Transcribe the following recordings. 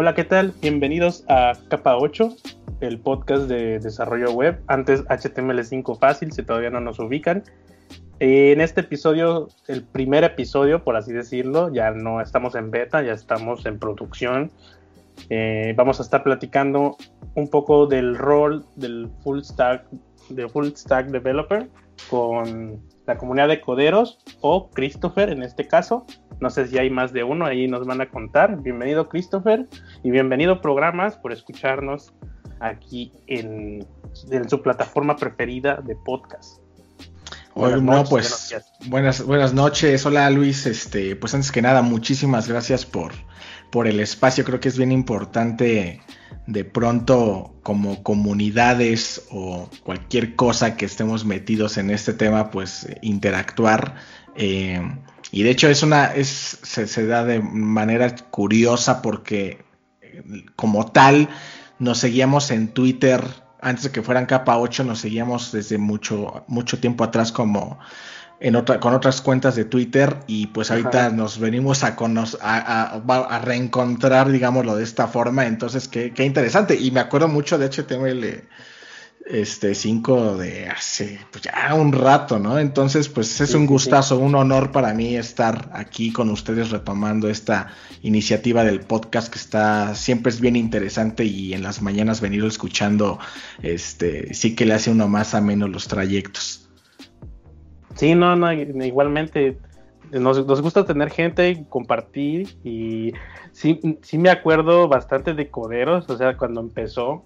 Hola, ¿qué tal? Bienvenidos a Capa 8, el podcast de desarrollo web. Antes HTML5 fácil, si todavía no nos ubican. En este episodio, el primer episodio, por así decirlo, ya no estamos en beta, ya estamos en producción. Eh, vamos a estar platicando un poco del rol del full stack, de full stack developer con la comunidad de coderos o Christopher en este caso. No sé si hay más de uno, ahí nos van a contar. Bienvenido Christopher y bienvenido programas por escucharnos aquí en, su plataforma preferida de podcast. Bueno, pues buenas, buenas noches. Hola Luis, este, pues antes que nada, muchísimas gracias por, por el espacio. Creo que es bien importante de pronto como comunidades o cualquier cosa que estemos metidos en este tema, pues interactuar. Eh, y de hecho es una, es, se, da de manera curiosa porque como tal nos seguíamos en Twitter antes de que fueran capa 8, nos seguíamos desde mucho, mucho tiempo atrás como en otra, con otras cuentas de Twitter y pues ahorita nos venimos a, a, a, reencontrar, digámoslo de esta forma, entonces qué, qué interesante. Y me acuerdo mucho de HTML este 5 de hace pues ya un rato, ¿no? Entonces pues es un gustazo, un honor para mí estar aquí con ustedes retomando esta iniciativa del podcast que está siempre es bien interesante y en las mañanas venir escuchando, este sí que le hace uno más a menos los trayectos. Sí, no, no, igualmente nos, gusta tener gente compartir y sí, sí me acuerdo bastante de Coderos, o sea, cuando empezó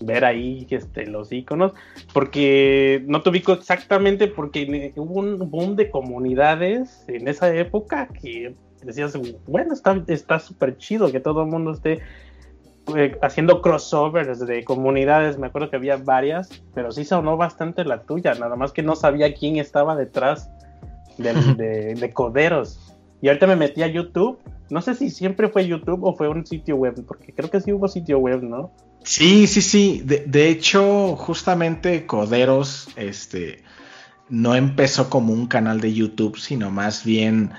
ver ahí este, los iconos, porque no te ubico exactamente porque hubo un boom de comunidades en esa época que decías, bueno, está súper chido que todo el mundo esté eh, haciendo crossovers de comunidades, me acuerdo que había varias, pero sí sonó bastante la tuya, nada más que no sabía quién estaba detrás de, de, coderos. Y ahorita me metí a YouTube, no sé si siempre fue YouTube o fue un sitio web, porque creo que sí hubo sitio web, ¿no? Sí, sí, sí. De, hecho, justamente Coderos, este, no empezó como un canal de YouTube, sino más bien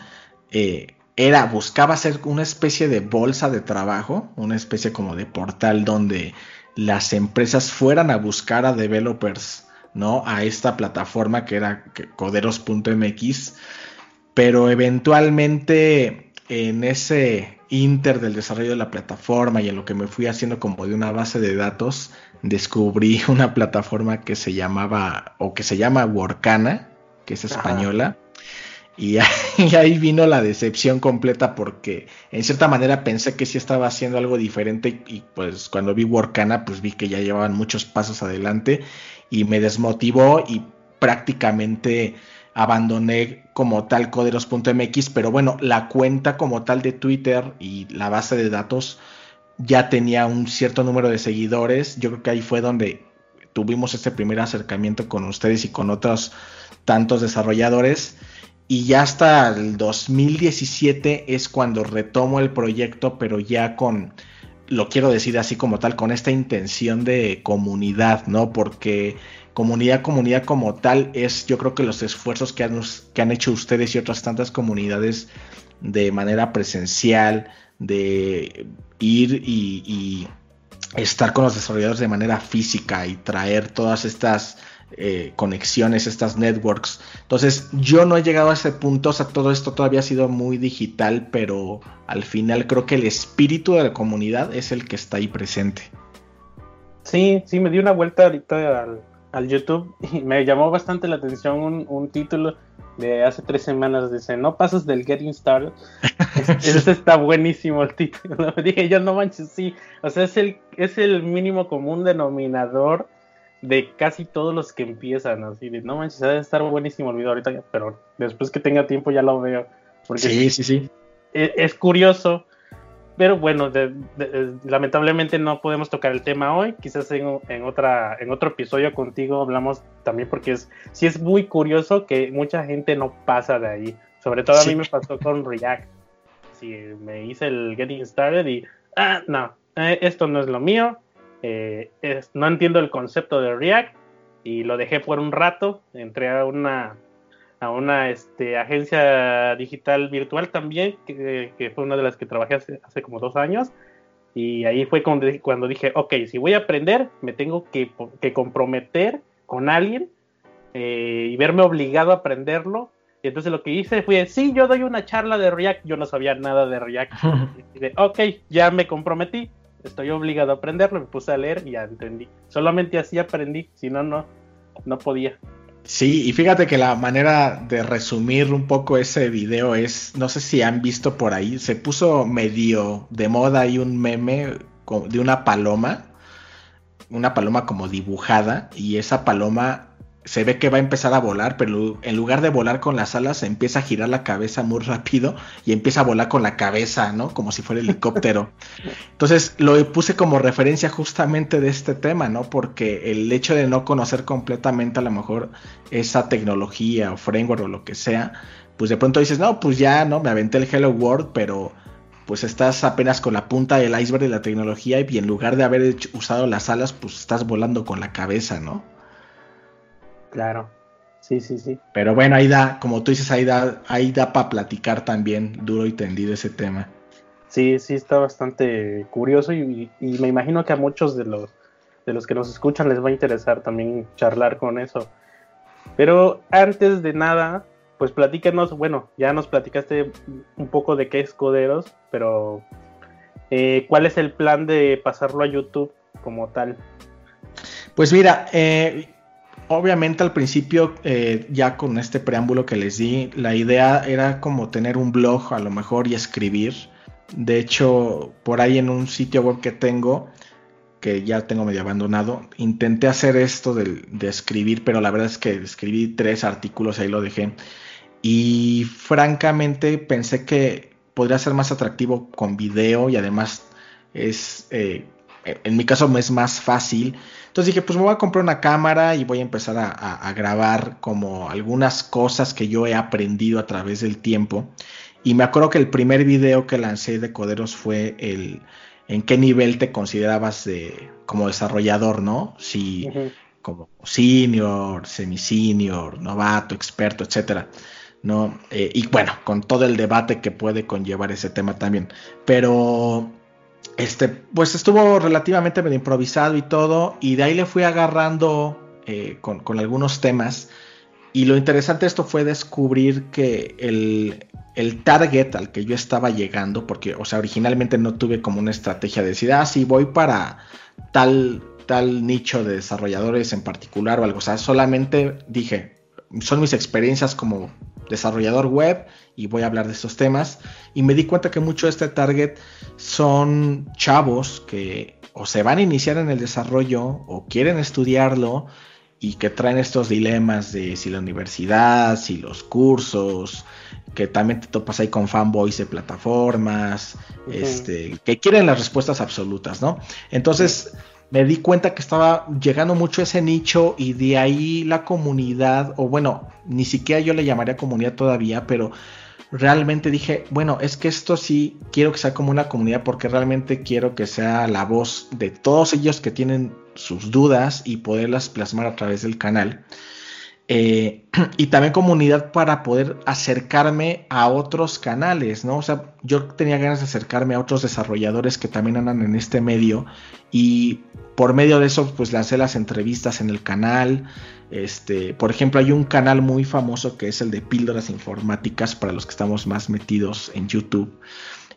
eh, era, buscaba ser una especie de bolsa de trabajo, una especie como de portal donde las empresas fueran a buscar a developers, ¿no? A esta plataforma que era coderos.mx, pero eventualmente en ese inter del desarrollo de la plataforma y en lo que me fui haciendo como de una base de datos, descubrí una plataforma que se llamaba o que se llama Workana, que es española. Y ahí vino la decepción completa porque en cierta manera pensé que sí estaba haciendo algo diferente y pues cuando vi Workana pues vi que ya llevaban muchos pasos adelante y me desmotivó y prácticamente abandoné como tal coderos.mx, pero bueno, la cuenta como tal de Twitter y la base de datos ya tenía un cierto número de seguidores. Yo creo que ahí fue donde tuvimos ese primer acercamiento con ustedes y con otros tantos desarrolladores y ya hasta el 2017 es cuando retomo el proyecto, pero ya con, lo quiero decir así como tal, con esta intención de comunidad, ¿no? Porque comunidad, comunidad como tal es yo creo que los esfuerzos que han, hecho ustedes y otras tantas comunidades de manera presencial, de ir y, y estar con los desarrolladores de manera física y traer todas estas eh, conexiones, estas networks. Entonces, yo no he llegado a ese punto, o sea, todo esto todavía ha sido muy digital, pero al final creo que el espíritu de la comunidad es el que está ahí presente. Sí, sí, me di una vuelta ahorita al, YouTube y me llamó bastante la atención un, título de hace tres semanas. Dice, no pasas del Getting Started. Ese está buenísimo el título. Dije, yo no manches, sí. O sea, es el, es el mínimo común denominador de casi todos los que empiezan, así de, no manches, debe estar buenísimo el video ahorita, pero después que tenga tiempo ya lo veo. Porque sí, sí, sí. E, es, curioso, pero bueno, lamentablemente no podemos tocar el tema hoy, quizás en, en, otra, en otro episodio contigo hablamos también porque es, sí es muy curioso que mucha gente no pasa de ahí, sobre todo a mí me pasó con React, si me hice el Getting Started y, ah, no, eh, esto no es lo mío, eh, no entiendo el concepto de React y lo dejé por un rato. Entré a una, a una este, agencia digital virtual también, que, fue una de las que trabajé hace, como dos años. Y ahí fue cuando, cuando dije, ok, si voy a aprender, me tengo que, comprometer con alguien eh, y verme obligado a aprenderlo. Y entonces lo que hice fue, sí, yo doy una charla de React, yo no sabía nada de React. y de, ok, ya me comprometí, estoy obligado a aprenderlo, me puse a leer y ya entendí. Solamente así aprendí, si no, no, no podía. Sí, y fíjate que la manera de resumir un poco ese video es, no sé si han visto por ahí, se puso medio de moda ahí un meme de una paloma, una paloma como dibujada, y esa paloma se ve que va a empezar a volar, pero en lugar de volar con las alas, empieza a girar la cabeza muy rápido y empieza a volar con la cabeza, ¿no? Como si fuera helicóptero. Entonces lo puse como referencia justamente de este tema, ¿no? Porque el hecho de no conocer completamente a lo mejor esa tecnología o framework o lo que sea, pues de pronto dices, no, pues ya, ¿no? Me aventé el Hello World, pero pues estás apenas con la punta del iceberg de la tecnología y en lugar de haber usado las alas, pues estás volando con la cabeza, ¿no? Claro. Sí, sí, sí. Pero bueno, ahí da, como tú dices, ahí da, ahí da para platicar también duro y tendido ese tema. Sí, sí, está bastante curioso y, me imagino que a muchos de los, de los que nos escuchan les va a interesar también charlar con eso. Pero antes de nada, pues platícanos, bueno, ya nos platicaste un poco de qué es Coderos, pero eh, ¿cuál es el plan de pasarlo a YouTube como tal? Pues mira, eh, obviamente al principio, eh, ya con este preámbulo que les di, la idea era como tener un blog a lo mejor y escribir. De hecho, por ahí en un sitio web que tengo, que ya tengo medio abandonado, intenté hacer esto de, escribir, pero la verdad es que escribí tres artículos, ahí lo dejé. Y francamente pensé que podría ser más atractivo con video y además es, eh, en mi caso es más fácil entonces dije, pues me voy a comprar una cámara y voy a empezar a, grabar como algunas cosas que yo he aprendido a través del tiempo. Y me acuerdo que el primer video que lancé de Coderos fue el en qué nivel te considerabas de, como desarrollador, ¿no? Si como senior, semi-senior, novato, experto, etcétera. ¿no? Eh, y bueno, con todo el debate que puede conllevar ese tema también. Pero este, pues estuvo relativamente bien improvisado y todo, y de ahí le fui agarrando eh, con, algunos temas. Y lo interesante de esto fue descubrir que el, el, target al que yo estaba llegando, porque, o sea, originalmente no tuve como una estrategia de decir, ah, sí, voy para tal, tal nicho de desarrolladores en particular o algo. O sea, solamente dije, son mis experiencias como desarrollador web y voy a hablar de estos temas. Y me di cuenta que mucho de este target son chavos que o se van a iniciar en el desarrollo o quieren estudiarlo y que traen estos dilemas de si la universidad, si los cursos, que también te topas ahí con fanboys de plataformas, este, que quieren las respuestas absolutas, ¿no? Entonces, me di cuenta que estaba llegando mucho ese nicho y de ahí la comunidad, o bueno, ni siquiera yo le llamaría comunidad todavía, pero realmente dije, bueno, es que esto sí quiero que sea como una comunidad porque realmente quiero que sea la voz de todos ellos que tienen sus dudas y poderlas plasmar a través del canal. Eh, y también comunidad para poder acercarme a otros canales, ¿no? O sea, yo tenía ganas de acercarme a otros desarrolladores que también andan en este medio y por medio de eso pues lancé las entrevistas en el canal. Este, por ejemplo, hay un canal muy famoso que es el de Píldoras Informáticas para los que estamos más metidos en YouTube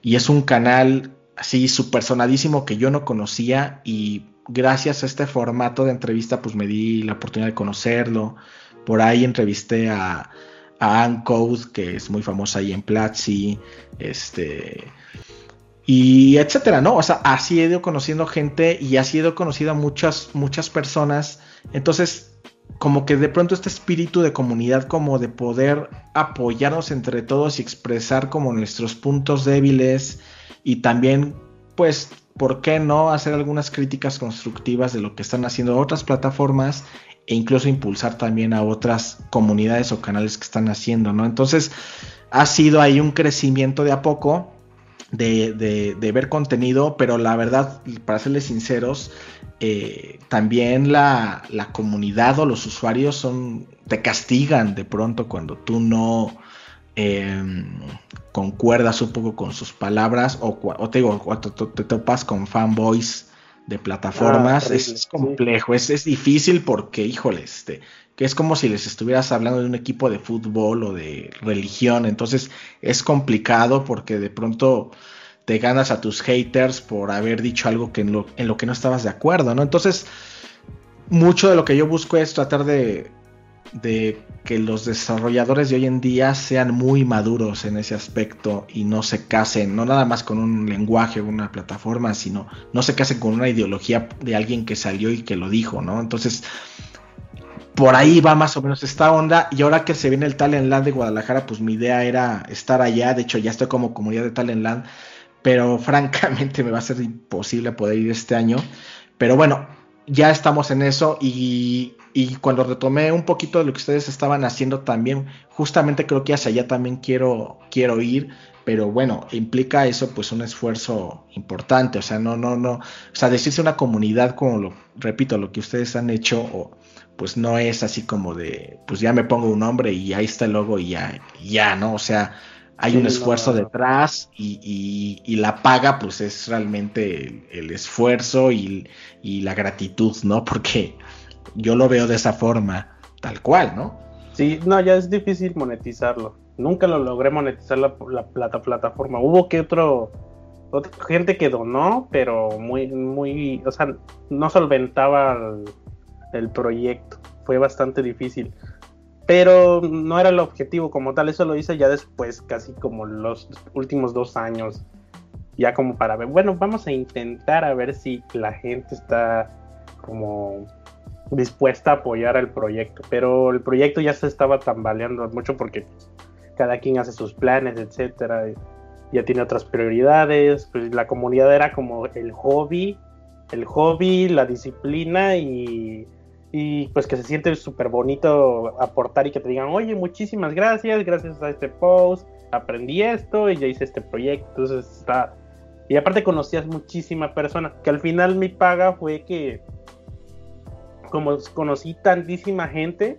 y es un canal así súper sonadísimo que yo no conocía y gracias a este formato de entrevista pues me di la oportunidad de conocerlo por ahí entrevisté a, a Code, que es muy famosa ahí en Platzi, este, y etcétera, ¿no? O sea, así he ido conociendo gente y así he ido conociendo a muchas, muchas personas. Entonces, como que de pronto este espíritu de comunidad, como de poder apoyarnos entre todos y expresar como nuestros puntos débiles y también, pues, ¿por qué no hacer algunas críticas constructivas de lo que están haciendo otras plataformas e incluso impulsar también a otras comunidades o canales que están haciendo, ¿no? Entonces ha sido ahí un crecimiento de a poco de, ver contenido, pero la verdad, para serles sinceros, eh, también la, comunidad o los usuarios son te castigan de pronto cuando tú no em, concuerdas un poco con sus palabras o, te digo, cuando te topas con fanboys de plataformas, ah, es, complejo, es, es, difícil porque, híjole, este, que es como si les estuvieras hablando de un equipo de fútbol o de religión, entonces es complicado porque de pronto te ganas a tus haters por haber dicho algo que en lo, en lo que no estabas de acuerdo, ¿no? Entonces, mucho de lo que yo busco es tratar de de que los desarrolladores de hoy en día sean muy maduros en ese aspecto y no se casen, no nada más con un lenguaje o una plataforma, sino no se casen con una ideología de alguien que salió y que lo dijo, ¿no? Entonces, por ahí va más o menos esta onda. Y ahora que se viene el Talent Land de Guadalajara, pues mi idea era estar allá. De hecho, ya estoy como comunidad de Talent Land, pero francamente me va a ser imposible poder ir este año. Pero bueno, ya estamos en eso y y cuando retomé un poquito de lo que ustedes estaban haciendo también, justamente creo que hacia allá también quiero, quiero ir, pero bueno, implica eso pues un esfuerzo importante, o sea, no, no, no, o sea, decirse una comunidad como lo, repito, lo que ustedes han hecho, o, pues no es así como de, pues ya me pongo un nombre y ahí está el logo y ya, ya, ¿no? O sea, hay un esfuerzo detrás y, y, la paga pues es realmente el, esfuerzo y, y, la gratitud, ¿no? Porque yo lo veo de esa forma, tal cual, ¿no? Sí, no, ya es difícil monetizarlo. Nunca lo logré monetizar la, plata, plataforma. Hubo que otro, otra gente que donó, pero muy, muy, o sea, no solventaba el, el proyecto. Fue bastante difícil. Pero no era el objetivo como tal, eso lo hice ya después, casi como los últimos dos años. Ya como para ver, bueno, vamos a intentar a ver si la gente está como dispuesta a apoyar el proyecto, pero el proyecto ya se estaba tambaleando mucho porque cada quien hace sus planes, etcétera, ya tiene otras prioridades, pues la comunidad era como el hobby, el hobby, la disciplina y, y pues que se siente súper bonito aportar y que te digan, oye, muchísimas gracias, gracias a este post, aprendí esto y ya hice este proyecto, entonces está... Y aparte conocías muchísima persona, que al final mi paga fue que como conocí tantísima gente,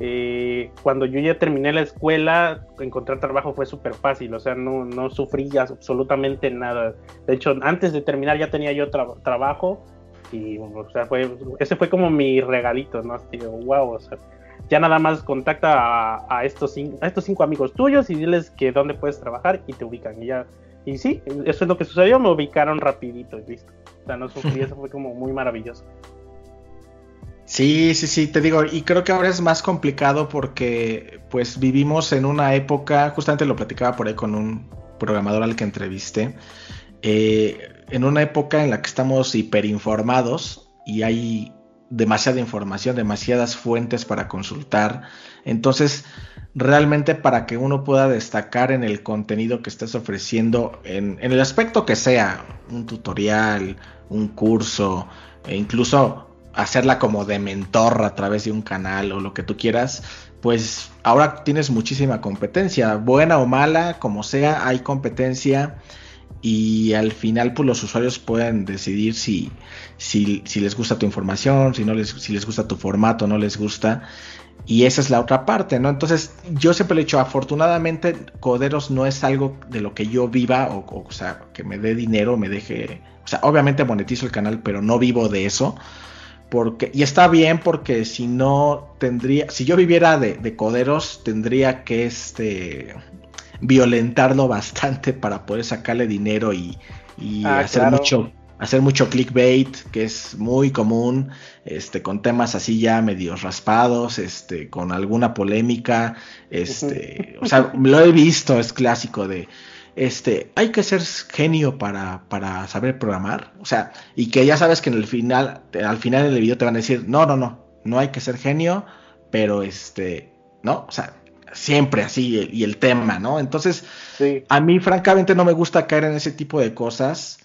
eh, cuando yo ya terminé la escuela, encontrar trabajo fue súper fácil, o sea, no, no sufrí absolutamente nada. De hecho, antes de terminar ya tenía yo trabajo y, o sea, fue, ese fue como mi regalito, ¿no? Así, wow, o sea, ya nada más contacta a, estos cinco, a estos cinco amigos tuyos y diles que dónde puedes trabajar y te ubican. Y ya, y sí, eso es lo que sucedió, me ubicaron rapidito y listo. O sea, no sufrí, eso fue como muy maravilloso. Sí, sí, sí, te digo, y creo que ahora es más complicado porque pues vivimos en una época, justamente lo platicaba por ahí con un programador al que entrevisté, eh, en una época en la que estamos hiperinformados y hay demasiada información, demasiadas fuentes para consultar, entonces realmente para que uno pueda destacar en el contenido que estés ofreciendo, en, en el aspecto que sea, un tutorial, un curso, e incluso hacerla como de mentor a través de un canal o lo que tú quieras, pues ahora tienes muchísima competencia, buena o mala, como sea, hay competencia y al final pues los usuarios pueden decidir si, si, si les gusta tu información, si, no les, si les gusta tu formato, no les gusta. Y esa es la otra parte, ¿no? Entonces, yo siempre le he dicho, afortunadamente, Coderos no es algo de lo que yo viva, o, o, o sea, que me dé dinero, me deje. O sea, obviamente monetizo el canal, pero no vivo de eso y está bien porque si no tendría, si yo viviera de, coderos, tendría que este violentarlo bastante para poder sacarle dinero y, ah, hacer mucho hacer mucho clickbait que es muy común este con temas así ya medio raspados este con alguna polémica este o sea lo he visto es clásico de este, hay que ser genio para, para saber programar. O sea, y que ya sabes que en el final, al final del video te van a decir, no, no, no, no hay que ser genio, pero este, ¿no? O sea, siempre así, y el tema, ¿no? Entonces, a mí francamente no me gusta caer en ese tipo de cosas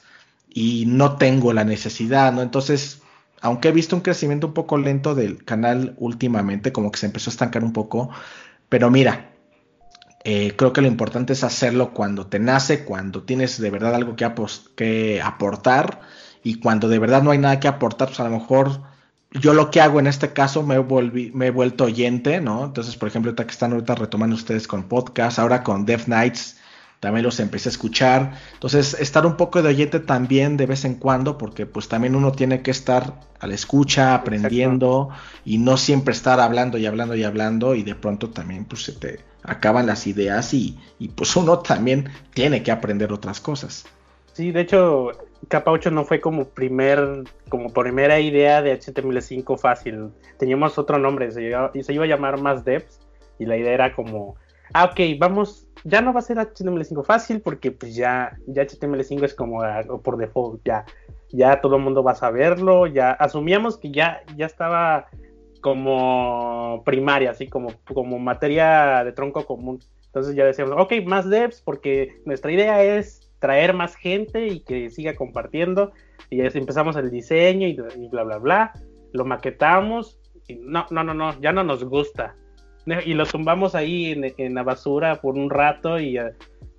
y no tengo la necesidad, ¿no? Entonces, aunque he visto un crecimiento un poco lento del canal últimamente, como que se empezó a estancar un poco, pero mira, eh, creo que lo importante es hacerlo cuando te nace, cuando tienes de verdad algo que, que, aportar y cuando de verdad no hay nada que aportar, pues a lo mejor yo lo que hago en este caso me, me he vuelto oyente, ¿no? Entonces, por ejemplo, ahorita que están ahorita retomando ustedes con podcast, ahora con Death Nights, también los empecé a escuchar. Entonces, estar un poco de oyente también de vez en cuando, porque pues también uno tiene que estar a la escucha, aprendiendo y no siempre estar hablando y hablando y hablando y de pronto también pues se te acaban las ideas y, y pues uno también tiene que aprender otras cosas. Sí, de hecho, capa 8 no fue como primer, como primera idea de HTML5 fácil. Teníamos otro nombre, se iba, se iba a llamar más devs y la idea era como, ah, ok, vamos, ya no va a ser HTML5 fácil porque pues ya, ya HTML5 es como por default, ya, ya todo el mundo va a saberlo, ya asumíamos que ya, ya estaba como primaria, así como, como materia de tronco común. Entonces ya decíamos, ok, más devs porque nuestra idea es traer más gente y que siga compartiendo. Y empezamos el diseño y, bla, bla, bla. Lo maquetamos. Y no, no, no, no, ya no nos gusta. Y lo tumbamos ahí en, la basura por un rato y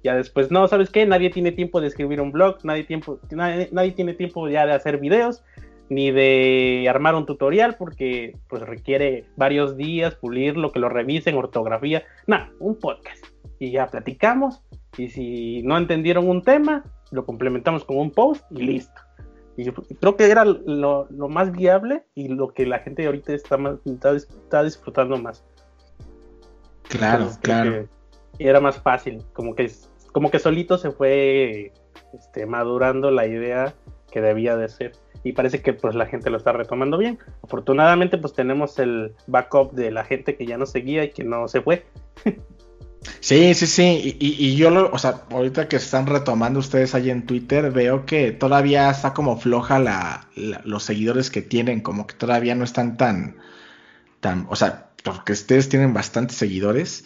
ya, después, no, ¿sabes qué? Nadie tiene tiempo de escribir un blog, nadie, tiempo, nadie, tiene tiempo ya de hacer videos, ni de armar un tutorial porque pues requiere varios días pulirlo, que lo revisen, ortografía. No, un podcast. Y ya platicamos y si no entendieron un tema, lo complementamos con un post y listo. Y creo que era lo, más viable y lo que la gente ahorita está, está, disfrutando más. Claro, claro. Y era más fácil, como que, como que solito se fue este, madurando la idea que debía de ser. Y parece que pues la gente lo está retomando bien. Afortunadamente pues tenemos el backup de la gente que ya no seguía y que no se fue. Sí, sí, sí. Y, yo, lo, o sea, ahorita que están retomando ustedes ahí en Twitter, veo que todavía está como floja la, los seguidores que tienen, como que todavía no están tan, tan, o sea, porque ustedes tienen bastantes seguidores.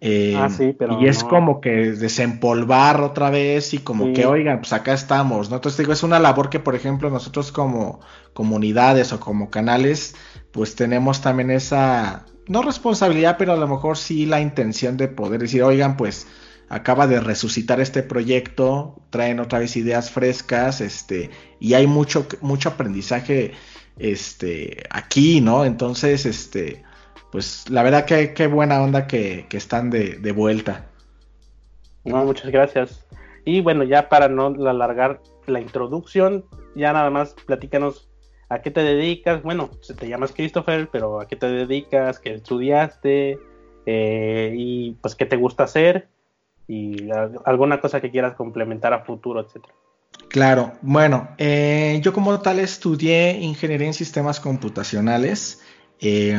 Eh, ah, sí, pero y es como que desempolvar otra vez y como que, oigan, pues acá estamos, ¿no? Entonces digo, es una labor que, por ejemplo, nosotros como comunidades o como canales, pues tenemos también esa no responsabilidad, pero a lo mejor sí la intención de poder decir, oigan, pues acaba de resucitar este proyecto, traen otra vez ideas frescas, este, y hay mucho, mucho aprendizaje, este, aquí, ¿no? Entonces, este, pues la verdad que qué buena onda que, que están de, de, vuelta. No, muchas gracias. Y bueno, ya para no alargar la introducción, ya nada más platícanos ¿A qué te dedicas? Bueno, te llamas Christopher, pero ¿a qué te dedicas? ¿Qué estudiaste? Eh, y pues qué te gusta hacer y alguna cosa que quieras complementar a futuro, etcétera. Claro, bueno, eh, yo como tal estudié ingeniería en sistemas computacionales. Eh,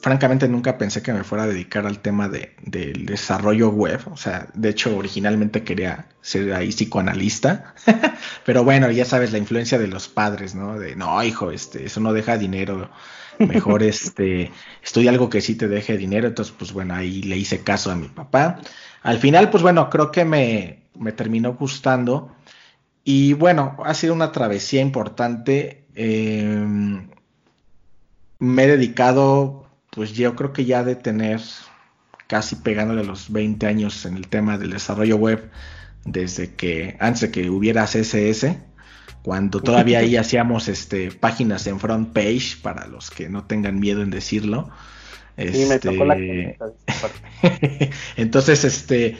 francamente nunca pensé que me fuera a dedicar al tema de, del desarrollo web. O sea, de hecho, originalmente quería ser ahí psicoanalista. Pero bueno, ya sabes, la influencia de los padres, ¿no? De no, hijo, este, eso no deja dinero. Mejor este, estudia algo que sí te deje dinero. Entonces, pues bueno, ahí le hice caso a mi papá. Al final, pues bueno, creo que me, me terminó gustando. Y bueno, ha sido una travesía importante. Em, me he dedicado pues yo creo que ya de tener casi pegándole los 20 años en el tema del desarrollo web, desde que antes de que hubiera CSS, cuando todavía ahí hacíamos este, páginas en front page, para los que no tengan miedo en decirlo. Sí, me tocó la este, Entonces, este,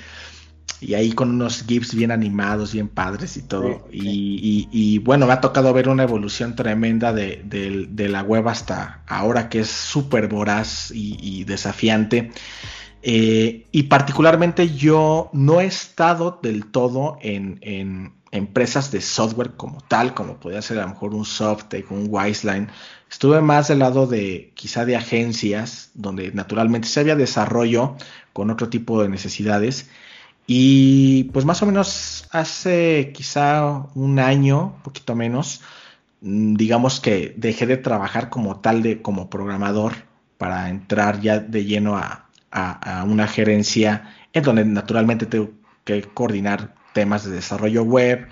y ahí con unos GIFs bien animados, bien padres y todo. Y, bueno, me ha tocado ver una evolución tremenda de, la web hasta ahora que es súper voraz y, desafiante. Eh, y particularmente yo no he estado del todo en, empresas de software como tal, como podría ser a lo mejor un Softec, un Wiseline. Estuve más del lado de quizá de agencias, donde naturalmente se había desarrollo con otro tipo de necesidades y pues más o menos hace quizá un año, poquito menos, mm, digamos que dejé de trabajar como tal de como programador para entrar ya de lleno a, una gerencia en donde naturalmente tengo que coordinar temas de desarrollo web,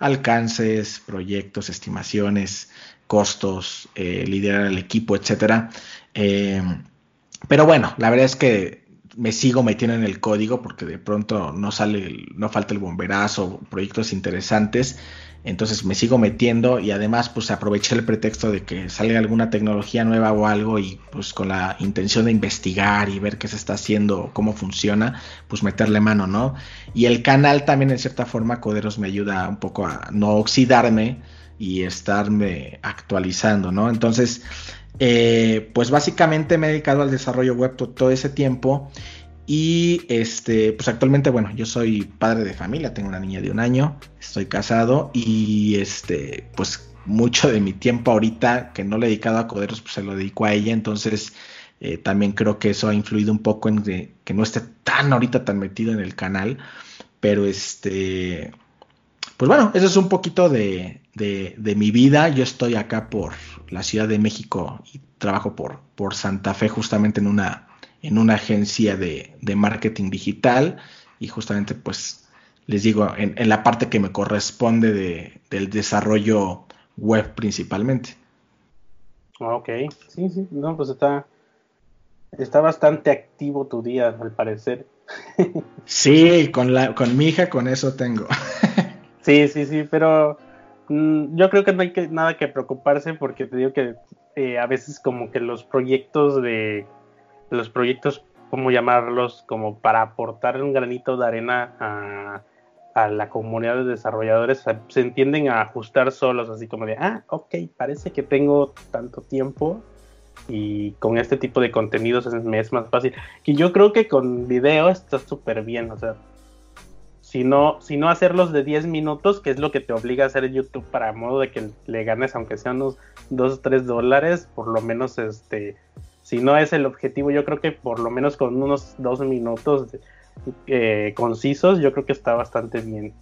alcances, proyectos, estimaciones, costos, eh, liderar el equipo, etcétera. Eh, pero bueno, la verdad es que me sigo metiendo en el código porque de pronto no sale, no falta el bomberazo, proyectos interesantes. Entonces me sigo metiendo y además pues aproveché el pretexto de que salga alguna tecnología nueva o algo y pues con la intención de investigar y ver qué se está haciendo, cómo funciona, pues meterle mano, ¿no? Y el canal también en cierta forma Coderos me ayuda un poco a no oxidarme y estarme actualizando, ¿no? Entonces, eh, pues básicamente me he dedicado al desarrollo web todo ese tiempo. Y este, pues actualmente, bueno, yo soy padre de familia, tengo una niña de un año, estoy casado y este, pues mucho de mi tiempo ahorita que no le he dedicado a coderos, pues se lo dedico a ella, entonces eh, también creo que eso ha influido un poco en que, no esté tan ahorita tan metido en el canal, pero este, pues bueno, eso es un poquito de, de, mi vida. Yo estoy acá por la Ciudad de México y trabajo por, por Santa Fe justamente en una en una agencia de, marketing digital y justamente pues les digo en, la parte que me corresponde de, del desarrollo web principalmente. Ah, ok, sí, sí, no, pues está, está bastante activo tu día al parecer. sí, con, la, con mi hija con eso tengo. sí, sí, sí, pero mm, yo creo que no hay que, nada que preocuparse porque te digo que eh, a veces como que los proyectos de los proyectos, ¿cómo llamarlos? Como para aportar un granito de arena a, la comunidad de desarrolladores, se entienden a ajustar solos, así como de, ah, ok, parece que tengo tanto tiempo y con este tipo de contenidos me es más fácil. Y yo creo que con video está súper bien, o sea, si no, si no hacerlos de 10 minutos, que es lo que te obliga a hacer YouTube para modo de que le ganes, aunque sean unos 2 o 3 dólares, por lo menos este si no es el objetivo, yo creo que por lo menos con unos dos minutos eh, concisos, yo creo que está bastante bien.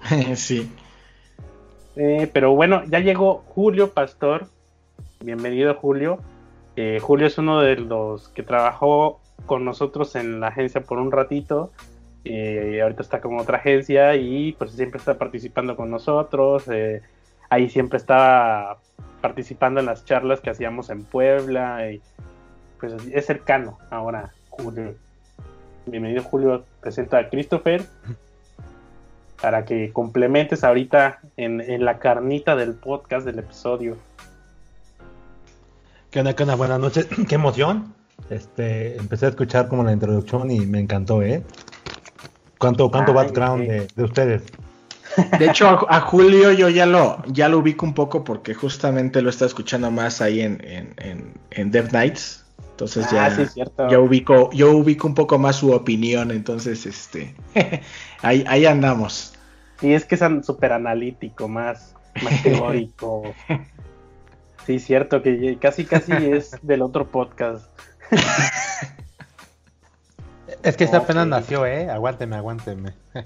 sí. Eh, pero bueno, ya llegó Julio Pastor. Bienvenido, Julio. Eh, Julio es uno de los que trabajó con nosotros en la agencia por un ratito. Ahorita está con otra agencia y pues siempre está participando con nosotros. ahí siempre está participando en las charlas que hacíamos en Puebla. Y, pues es cercano ahora Julio. Bienvenido Julio, presenta a Christopher para que complementes ahorita en, la carnita del podcast del episodio. ¿Qué onda, qué onda? Buenas noches, qué emoción. Este, empecé a escuchar como la introducción y me encantó, ¿eh? ¿Cuánto, cuánto background de, ustedes? De hecho, a, Julio yo ya lo, ya lo ubico un poco porque justamente lo está escuchando más ahí en, en, en Dev Nights entonces ah, ya, ubico, yo ubico un poco más su opinión, entonces este ahí, ahí andamos. Sí, es que es súper analítico, más, más teórico. sí, cierto, que casi casi es del otro podcast. es que esta apenas nació, eh, aguánteme, aguánteme.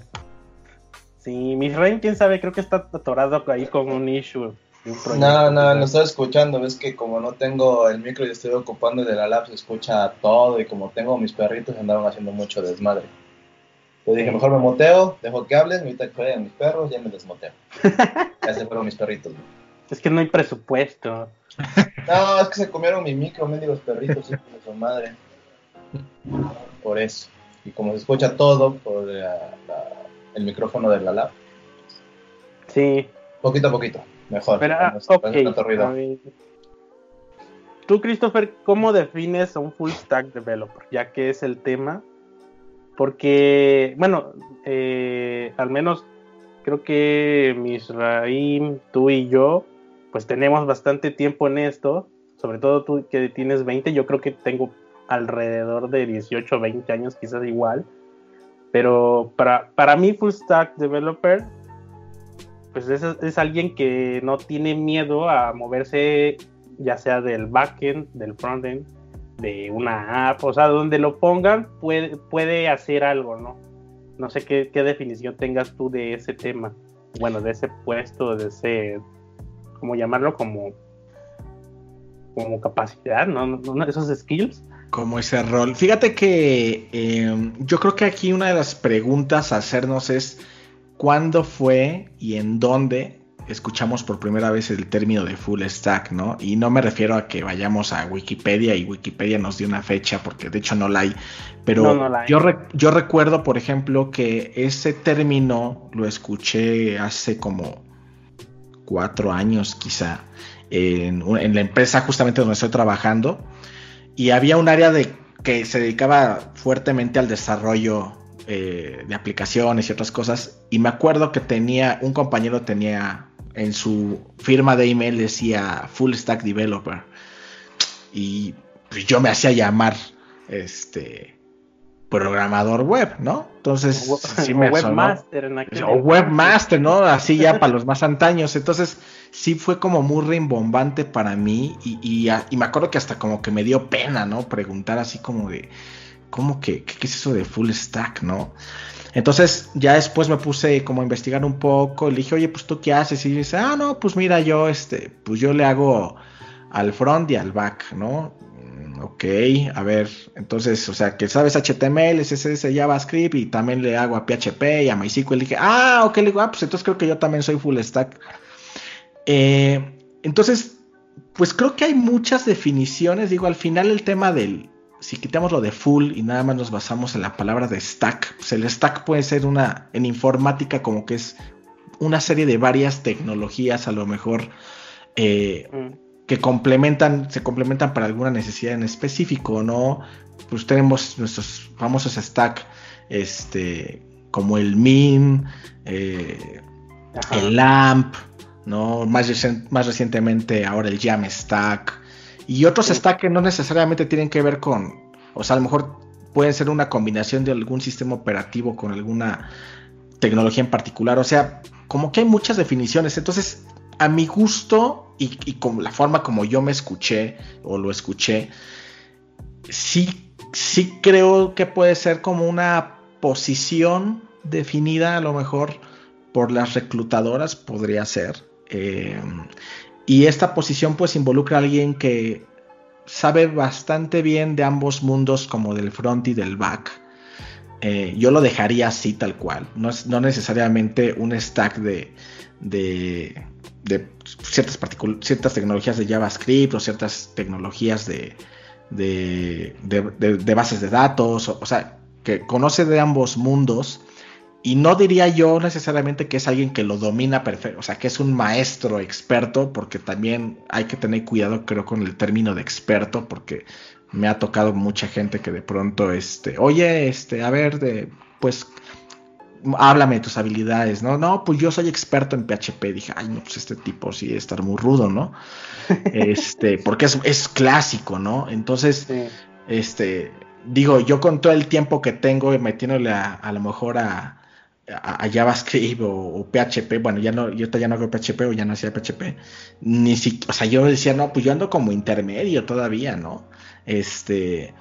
sí, mi rey, quién sabe, creo que está atorado ahí con un issue. No, no, lo estoy escuchando. Ves que como no tengo el micro y estoy ocupando el de la lab, se escucha todo. Y como tengo mis perritos, andaron haciendo mucho desmadre. Yo dije, mejor me moteo, dejo que hablen, ahorita que vayan mis perros, ya me desmoteo. ya se fueron mis perritos. Es que no hay presupuesto. No, es que se comieron mi micro, mendigos perritos, hijos de su madre. Por eso. Y como se escucha todo por el micrófono de la lab. Sí. Poquito a poquito. Mejor. Ah, Tú, Christopher, ¿cómo defines a un full stack developer? Ya que es el tema. Porque, bueno, eh, al menos creo que Misraim, tú y yo, pues tenemos bastante tiempo en esto. Sobre todo tú que tienes 20, yo creo que tengo alrededor de 18 20 años, quizás igual. Pero para, para mí, full stack developer pues es, alguien que no tiene miedo a moverse ya sea del backend, del frontend, de una app, o sea, donde lo pongan puede, puede hacer algo, ¿no? No sé qué, definición tengas tú de ese tema, bueno, de ese puesto, de ese, ¿cómo llamarlo? Como, como capacidad, ¿no? Esos skills. Como ese rol. Fíjate que eh, yo creo que aquí una de las preguntas a hacernos es, cuándo fue y en dónde escuchamos por primera vez el término de full stack, ¿no? Y no me refiero a que vayamos a Wikipedia y Wikipedia nos dio una fecha, porque de hecho no la hay. Pero Yo, yo recuerdo, por ejemplo, que ese término lo escuché hace como cuatro años quizá, en, en la empresa justamente donde estoy trabajando, y había un área de que se dedicaba fuertemente al desarrollo eh, de aplicaciones y otras cosas. Y me acuerdo que tenía, un compañero tenía en su firma de email decía Full Stack Developer. Y pues, yo me hacía llamar este programador web, ¿no? Entonces, sí me webmaster O webmaster, ¿no? Así ya para los más antaños. Entonces, sí fue como muy rimbombante para mí y, y, me acuerdo que hasta como que me dio pena, ¿no? Preguntar así como de, ¿cómo que qué, es eso de full stack, no? Entonces ya después me puse como a investigar un poco, le dije, oye, pues tú qué haces? Y dice, ah, no, pues mira, yo, este, pues yo le hago al front y al back, ¿no? Mm, ok, a ver, entonces, o sea, que sabes HTML, CSS, JavaScript y también le hago a PHP y a MySQL. Le dije, ah, ok, le digo, ah, pues entonces creo que yo también soy full stack. Eh, entonces, pues creo que hay muchas definiciones. Digo, al final el tema del, si quitamos lo de full y nada más nos basamos en la palabra de stack, pues el stack puede ser una, en informática como que es una serie de varias tecnologías a lo mejor eh, mm. que complementan, se complementan para alguna necesidad en específico, ¿no? Pues tenemos nuestros famosos stack, este, como el min, eh, el lamp, ¿no? Más, más recientemente ahora el Jamstack y otros stack que no necesariamente tienen que ver con, o sea, a lo mejor pueden ser una combinación de algún sistema operativo con alguna tecnología en particular. O sea, como que hay muchas definiciones. Entonces, a mi gusto y, y con la forma como yo me escuché o lo escuché, sí, sí creo que puede ser como una posición definida a lo mejor por las reclutadoras, podría ser. Eh, y esta posición pues involucra a alguien que sabe bastante bien de ambos mundos como del front y del back. Eh, yo lo dejaría así tal cual. No, es, no necesariamente un stack de, de, ciertas, ciertas tecnologías de JavaScript o ciertas tecnologías de, de, bases de datos. o, sea, que conoce de ambos mundos y no diría yo necesariamente que es alguien que lo domina perfecto, o sea, que es un maestro experto, porque también hay que tener cuidado, creo, con el término de experto, porque me ha tocado mucha gente que de pronto, este, oye, este, a ver, de, pues, háblame de tus habilidades, ¿no? No, pues yo soy experto en PHP. Dije, ay, no, pues este tipo sí debe estar muy rudo, ¿no? este, porque es, es clásico, ¿no? Entonces, este, digo, yo con todo el tiempo que tengo metiéndole a, a lo mejor a, a, JavaScript o, PHP, bueno, ya no, yo ya no hago PHP o ya no hacía PHP, ni si, o sea, yo decía, no, pues yo ando como intermedio todavía, ¿no? Este,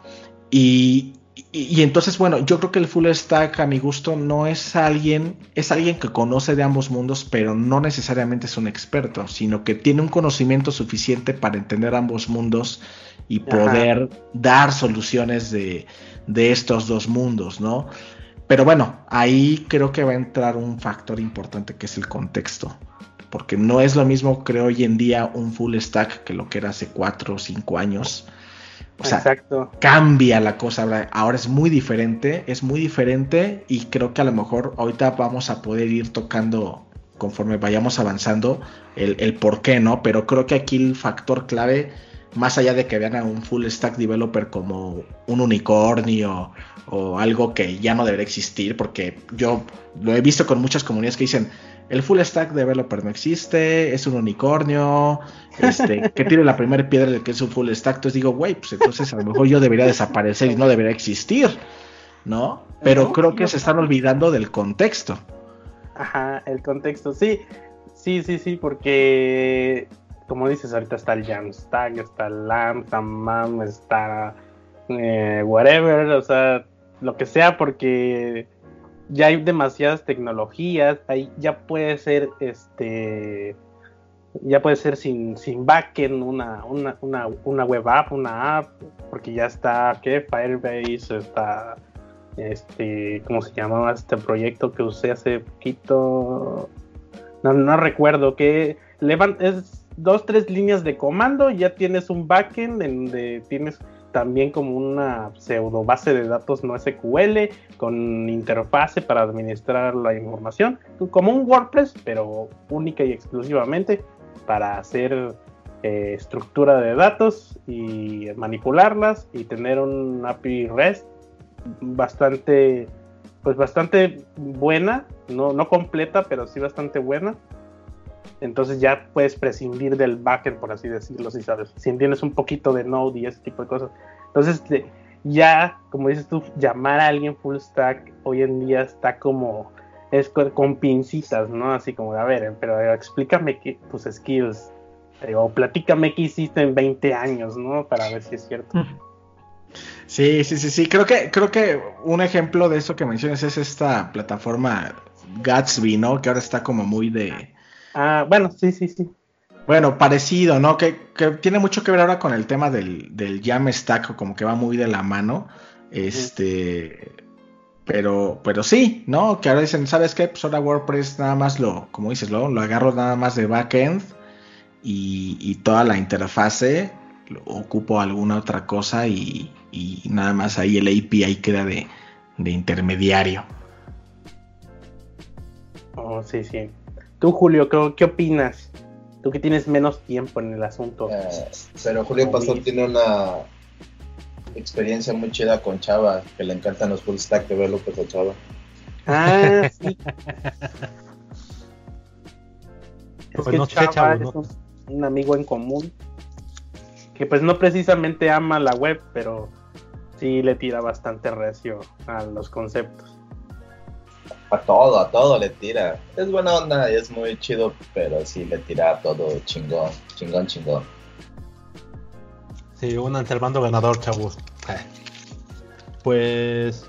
y, y, entonces, bueno, yo creo que el full stack a mi gusto no es alguien, es alguien que conoce de ambos mundos, pero no necesariamente es un experto, sino que tiene un conocimiento suficiente para entender ambos mundos y poder dar soluciones de, de estos dos mundos, ¿no? Pero bueno, ahí creo que va a entrar un factor importante que es el contexto. Porque no es lo mismo, creo, hoy en día un full stack que lo que era hace cuatro o cinco años. O sea, cambia la cosa. Ahora es muy diferente, es muy diferente y creo que a lo mejor ahorita vamos a poder ir tocando conforme vayamos avanzando el, el por qué, ¿no? Pero creo que aquí el factor clave, más allá de que vean a un full stack developer como un unicornio o algo que ya no debería existir, porque yo lo he visto con muchas comunidades que dicen, el full stack developer no existe, es un unicornio, este, que tiene la primera piedra de que es un full stack, entonces digo, güey, pues entonces a lo mejor yo debería desaparecer y no debería existir, ¿no? Pero creo que se están olvidando del contexto. Ajá, el contexto, sí, sí, sí, sí, porque como dices, ahorita está el Jamstack, está el LAMP, está MAM, está eh, whatever, o sea, lo que sea, porque ya hay demasiadas tecnologías, ahí ya puede ser este ya puede ser sin, sin backend una, una, una, una web app, una app, porque ya está que Firebase, está este, ¿cómo se llamaba este proyecto que usé hace poquito? no, no recuerdo, que levan, es dos, tres líneas de comando, ya tienes un backend en donde tienes también como una pseudo base de datos no SQL con interfase para administrar la información, como un WordPress, pero única y exclusivamente para hacer eh, estructura de datos y manipularlas y tener un API REST bastante pues bastante buena, no, no completa, pero sí bastante buena. Entonces ya puedes prescindir del backend, por así decirlo, si sabes, si entiendes un poquito de Node y ese tipo de cosas. Entonces ya, como dices tú, llamar a alguien full stack hoy en día está como, es con, pincitas, ¿no? Así como, a ver, pero explícame tus skills, eh, o platícame qué hiciste en 20 años, ¿no? Para ver si es cierto. Sí, sí, sí, sí. Creo que, creo que un ejemplo de eso que mencionas es esta plataforma Gatsby, ¿no? Que ahora está como muy de. Ah, bueno, sí, sí, sí. Bueno, parecido, ¿no? Que, tiene mucho que ver ahora con el tema del, del Jamstack, como que va muy de la mano. Este. Pero, pero sí, ¿no? Que ahora dicen, ¿sabes qué? Pues ahora WordPress nada más lo, como dices, lo, lo agarro nada más de backend y, y toda la interfase ocupo alguna otra cosa y, nada más ahí el API queda de, intermediario. Oh, sí, sí. Tú, Julio, ¿qué, opinas? Tú que tienes menos tiempo en el asunto. Eh, pero Julio Pastor tiene una experiencia muy chida con Chava, que le encantan los full stack developers a Chava. Ah, sí. es pues que Chava es un amigo en común que pues no precisamente ama la web, pero sí le tira bastante recio a los conceptos. A todo, a todo le tira. Es buena onda y es muy chido, pero sí le tira a todo chingón, chingón, chingón. Sí, un bando ganador, chavos. Pues,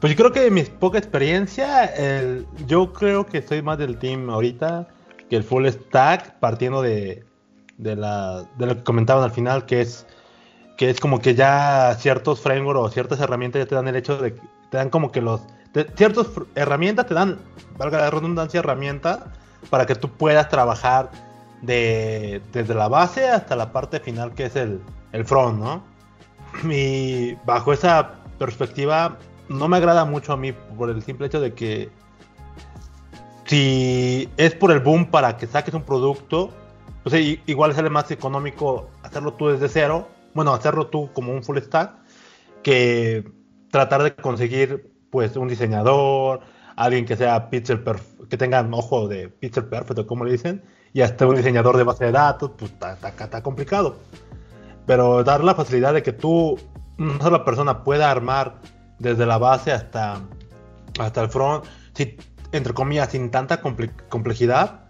pues yo creo que mi poca experiencia, el, yo creo que estoy más del team ahorita que el full stack, partiendo de, de, la, de lo que comentaban al final, que es que es como que ya ciertos frameworks o ciertas herramientas ya te dan el hecho de te dan como que los ciertas herramientas te dan valga la redundancia herramientas para que tú puedas trabajar de, desde la base hasta la parte final que es el, el front, ¿no? Y bajo esa perspectiva no me agrada mucho a mí por el simple hecho de que si es por el boom para que saques un producto, pues igual sale más económico hacerlo tú desde cero, bueno, hacerlo tú como un full stack, que tratar de conseguir pues un diseñador, alguien que sea pixel que tenga ojo de pixel perfecto, como le dicen, y hasta un diseñador de base de datos, pues está, complicado. Pero dar la facilidad de que tú, una sola persona pueda armar desde la base hasta, hasta el front, entre comillas, sin tanta complejidad,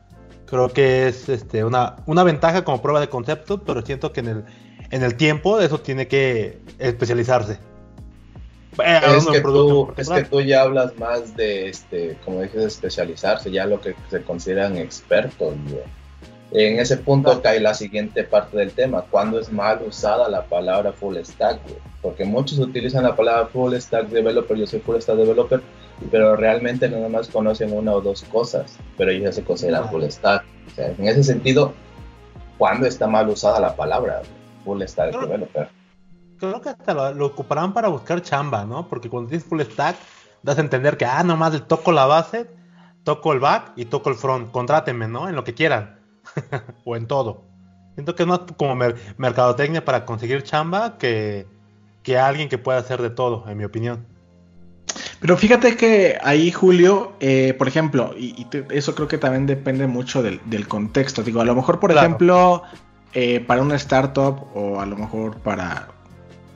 Creo que es este, una, una ventaja como prueba de concepto, pero siento que en el, en el tiempo eso tiene que especializarse. Eh, es, que tú, es, que tú, ya hablas más de, este, como dices, especializarse, ya lo que se consideran expertos. En ese punto cae la siguiente parte del tema, ¿cuándo es mal usada la palabra full stack? Porque muchos utilizan la palabra full stack developer, yo soy full stack developer, pero realmente nada más conocen una o dos cosas, pero ellos ya se consideran full stack. en ese sentido, ¿cuándo está mal usada la palabra full stack developer? Creo que hasta lo, ocuparán para buscar chamba, ¿no? Porque cuando dices full stack, das a entender que, ah, nomás toco la base, toco el back y toco el front. Contrátenme, ¿no? En lo que quieran. o en todo. Siento que es más como mercadotecnia para conseguir chamba que, que alguien que pueda hacer de todo, en mi opinión. Pero fíjate que ahí, Julio, eh, por ejemplo, y, eso creo que también depende mucho del, contexto. Digo, a lo mejor, por ejemplo, eh, para una startup o a lo mejor para,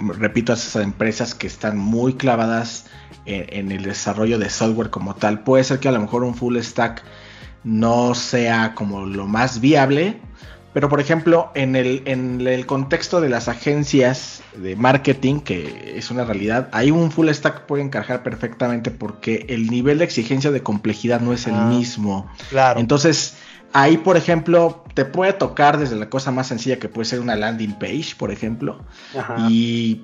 repito, esas empresas que están muy clavadas en, el desarrollo de software como tal, puede ser que a lo mejor un full stack no sea como lo más viable, pero por ejemplo, en el, en el contexto de las agencias de marketing, que es una realidad, ahí un full stack puede encajar perfectamente porque el nivel de exigencia de complejidad no es el ah, mismo. Claro. Entonces, ahí por ejemplo, te puede tocar desde la cosa más sencilla que puede ser una landing page, por ejemplo, y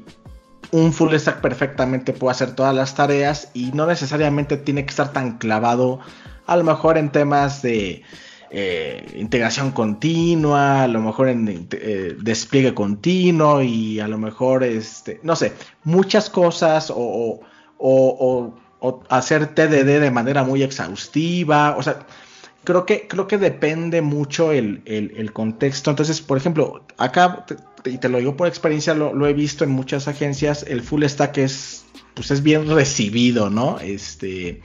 un full stack perfectamente puede hacer todas las tareas y no necesariamente tiene que estar tan clavado a lo mejor en temas de eh, integración continua, a lo mejor en eh, despliegue continuo y a lo mejor, este, no sé, muchas cosas o, o, o hacer TDD de manera muy exhaustiva, o sea, creo que, creo que depende mucho el, el, contexto. Entonces, por ejemplo, acá, y te lo digo por experiencia, lo, lo, he visto en muchas agencias, el full stack es, pues es bien recibido, ¿no? Este,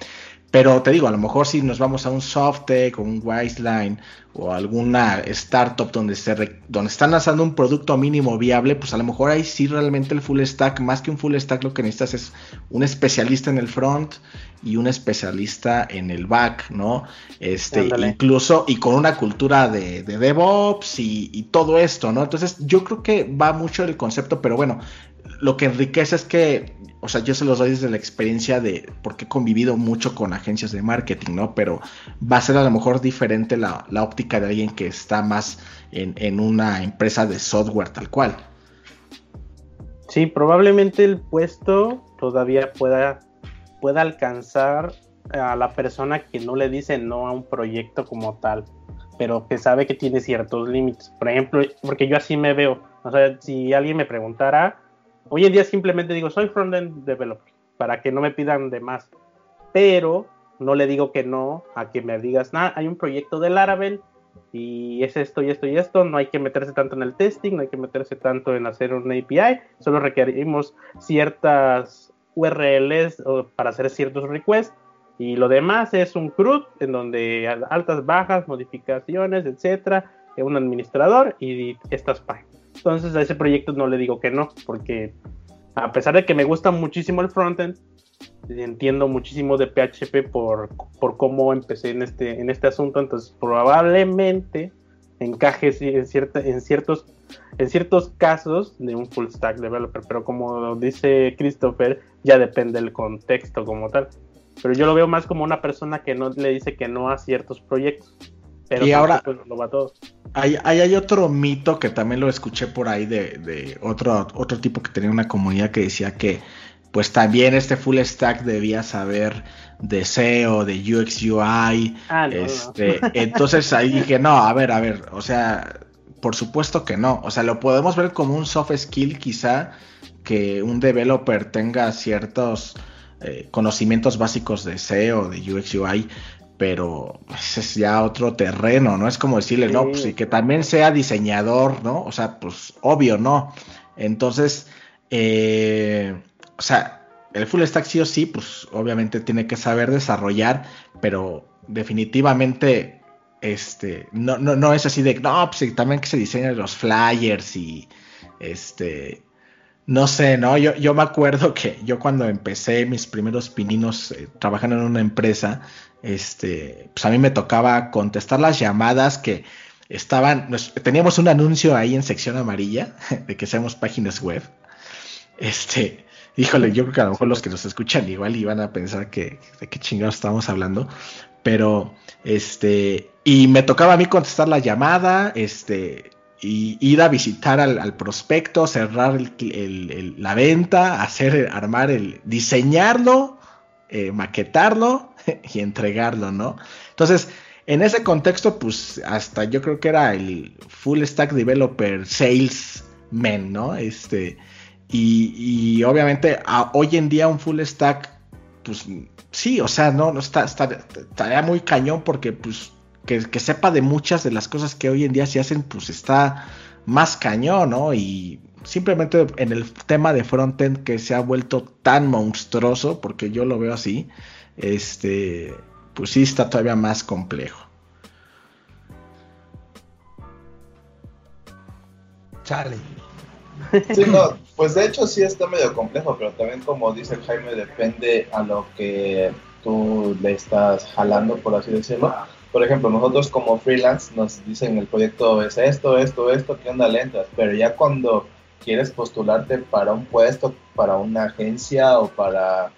pero te digo, a lo mejor si nos vamos a un Softtech o un Wiseline o alguna startup donde, se donde están lanzando un producto mínimo viable, pues a lo mejor ahí sí realmente el full stack, más que un full stack, lo que necesitas es un especialista en el front y un especialista en el back, ¿no? Este, incluso y con una cultura de, DevOps y, y, todo esto, ¿no? Entonces yo creo que va mucho el concepto, pero bueno, lo que enriquece es que o sea, yo se los doy desde la experiencia de, porque he convivido mucho con agencias de marketing, ¿no? Pero va a ser a lo mejor diferente la, óptica de alguien que está más en, una empresa de software tal cual. Sí, probablemente el puesto todavía pueda, pueda alcanzar a la persona que no le dice no a un proyecto como tal, pero que sabe que tiene ciertos límites. Por ejemplo, porque yo así me veo. O sea, si alguien me preguntara, Hoy en día simplemente digo, soy frontend developer, para que no me pidan de más. Pero no le digo que no a que me digas, nada, hay un proyecto de Laravel y es esto y esto y esto, no hay que meterse tanto en el testing, no hay que meterse tanto en hacer un API, solo requerimos ciertas URLs para hacer ciertos requests y lo demás es un CRUD en donde altas, bajas, modificaciones, etcétera, un administrador y estas páginas. Entonces a ese proyecto no le digo que no, porque a pesar de que me gusta muchísimo el frontend, entiendo muchísimo de PHP por, por cómo empecé en este, en este asunto, entonces probablemente encaje en, cierta, en, ciertos, en ciertos casos de un full stack developer, pero como dice Christopher, ya depende del contexto como tal. Pero yo lo veo más como una persona que no le dice que no a ciertos proyectos. Pero y ahora lo va todo. Hay, hay, otro mito que también lo escuché por ahí de, otro, otro tipo que tenía una comunidad que decía que pues también este full stack debía saber de SEO, de UX UI. Ah, este, Entonces ahí dije, no, a ver, a ver, o sea, por supuesto que no. O sea, lo podemos ver como un soft skill quizá que un developer tenga ciertos eh, conocimientos básicos de SEO, de UX UI, pero pues, es ya otro terreno, ¿no? Es como decirle, no, pues y que también sea diseñador, ¿no? O sea, pues obvio, ¿no? Entonces, eh, o sea, el full stack sí o sí, pues obviamente tiene que saber desarrollar, pero definitivamente, este, no, no, no es así de, no, pues también que se diseñen los flyers y, este, no sé, ¿no? Yo, yo me acuerdo que yo cuando empecé mis primeros pininos eh, trabajando en una empresa, este, pues a mí me tocaba contestar las llamadas que estaban, teníamos un anuncio ahí en sección amarilla de que seamos páginas web. Este, híjole, yo creo que a lo mejor los que nos escuchan igual iban a pensar que de qué chingados estábamos hablando, pero este, y me tocaba a mí contestar la llamada, este, y ir a visitar al, prospecto, cerrar la venta, hacer, armar el, diseñarlo, eh, maquetarlo y entregarlo, ¿no? Entonces, en ese contexto, pues hasta yo creo que era el full stack developer salesman, ¿no? Este, y, obviamente hoy en día un full stack, pues sí, o sea, no, no está, está, estaría muy cañón porque pues que, sepa de muchas de las cosas que hoy en día se hacen, pues está más cañón, ¿no? Y simplemente en el tema de frontend que se ha vuelto tan monstruoso, porque yo lo veo así, este, pues sí está todavía más complejo. Charlie. Sí, no, pues de hecho sí está medio complejo, pero también como dice Jaime, depende a lo que tú le estás jalando, por así decirlo por ejemplo, nosotros como freelance nos dicen el proyecto es esto, esto, esto, ¿qué onda lentas? Pero ya cuando quieres postularte para un puesto, para una agencia o para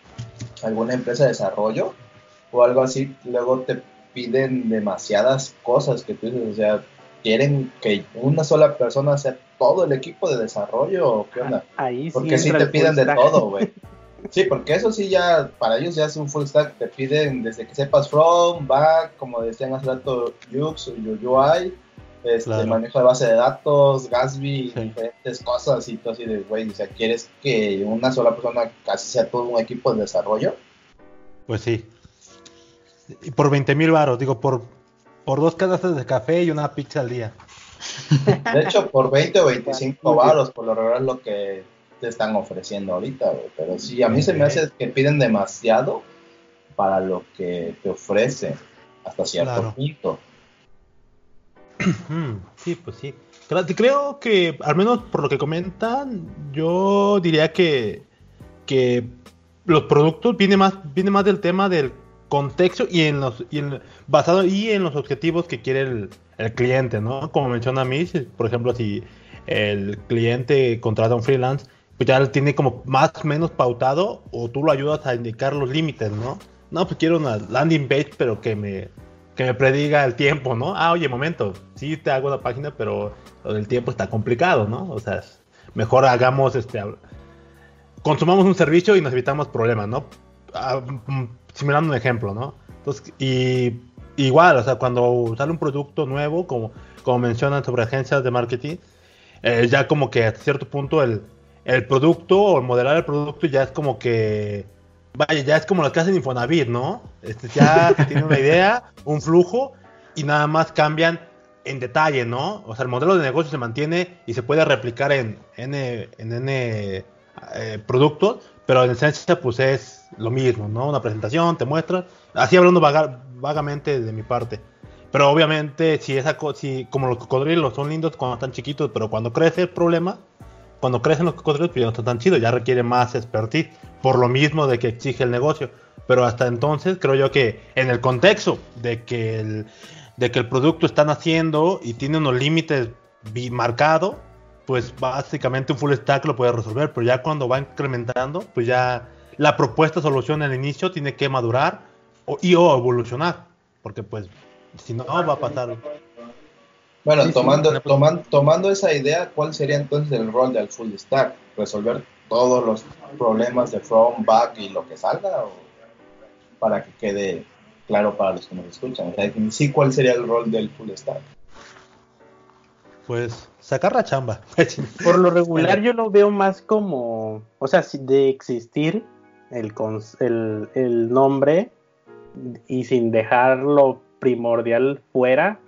alguna empresa de desarrollo o algo así, luego te piden demasiadas cosas que tú dices, o sea, quieren que una sola persona sea todo el equipo de desarrollo o qué onda. Ahí Porque sí te piden de todo, güey. Sí, porque eso sí ya, para ellos ya es un full stack, te piden desde que sepas from, back, como decían hace rato, Ux o UI, este, Claro. manejo de base de datos, Gatsby, Sí. diferentes cosas y todo así de, güey, o sea, ¿quieres que una sola persona casi sea todo un equipo de desarrollo? Pues sí. Y por 20 mil baros, digo, por, por dos canastas de café y una pizza al día. De hecho, por 20 o 25 varos, por lo regular es lo que te están ofreciendo ahorita, güey. Pero sí, a mí se me hace que piden demasiado para lo que te ofrecen hasta cierto Claro. punto. Mm, Sí, pues sí. Cre- Creo que, al menos por lo que comentan, yo diría que, que los productos viene más, viene más del tema del contexto y en los y en- basado y en los objetivos que quiere el, el cliente, ¿no? Como menciona Mish, por ejemplo, si el cliente contrata un freelance, pues ya tiene como más o menos pautado o tú lo ayudas a indicar los límites, ¿no? No, pues quiero una landing page, pero que me, que me prediga el tiempo, ¿no? Ah, oye, momento, sí te hago la página, pero del tiempo está complicado, ¿no? O sea, mejor hagamos este. Consumamos un servicio y nos evitamos problemas, ¿no? Ah, mm, simulando un ejemplo, ¿no? Entonces, y igual, o sea, cuando sale un producto nuevo, como, como mencionan sobre agencias de marketing, eh, ya como que hasta cierto punto el, el producto o el modelar el producto ya es como que Vaya, ya es como lo que hacen Infonavit, ¿no? Este, ya tienen una idea, un flujo y nada más cambian en detalle, ¿no? O sea, el modelo de negocio se mantiene y se puede replicar en N, en N eh, productos, pero en esencia pues es lo mismo, ¿no? Una presentación, te muestras, así hablando vaga- vagamente de mi parte. Pero obviamente si esa co- si como los cocodrilos son lindos cuando están chiquitos, pero cuando crece el problema, cuando crecen los cocodrilos, pues ya no está tan chido, ya requiere más expertise, por lo mismo de que exige el negocio. Pero hasta entonces creo yo que en el contexto de que el, de que el producto está naciendo y tiene unos límites marcados, pues básicamente un full stack lo puede resolver, pero ya cuando va incrementando, pues ya la propuesta solución al inicio tiene que madurar o, y o evolucionar, porque pues si no va a pasar. Bueno, Sí, sí, tomando, tomando esa idea, ¿cuál sería entonces el rol del full stack? ¿Resolver todos los problemas de front, back y lo que salga? ¿O para que quede claro para los que nos escuchan? O sea, en sí, ¿cuál sería el rol del full stack? Pues sacar la chamba. Por lo regular yo lo veo más como, o sea, de existir el, el, el nombre y sin dejarlo primordial fuera,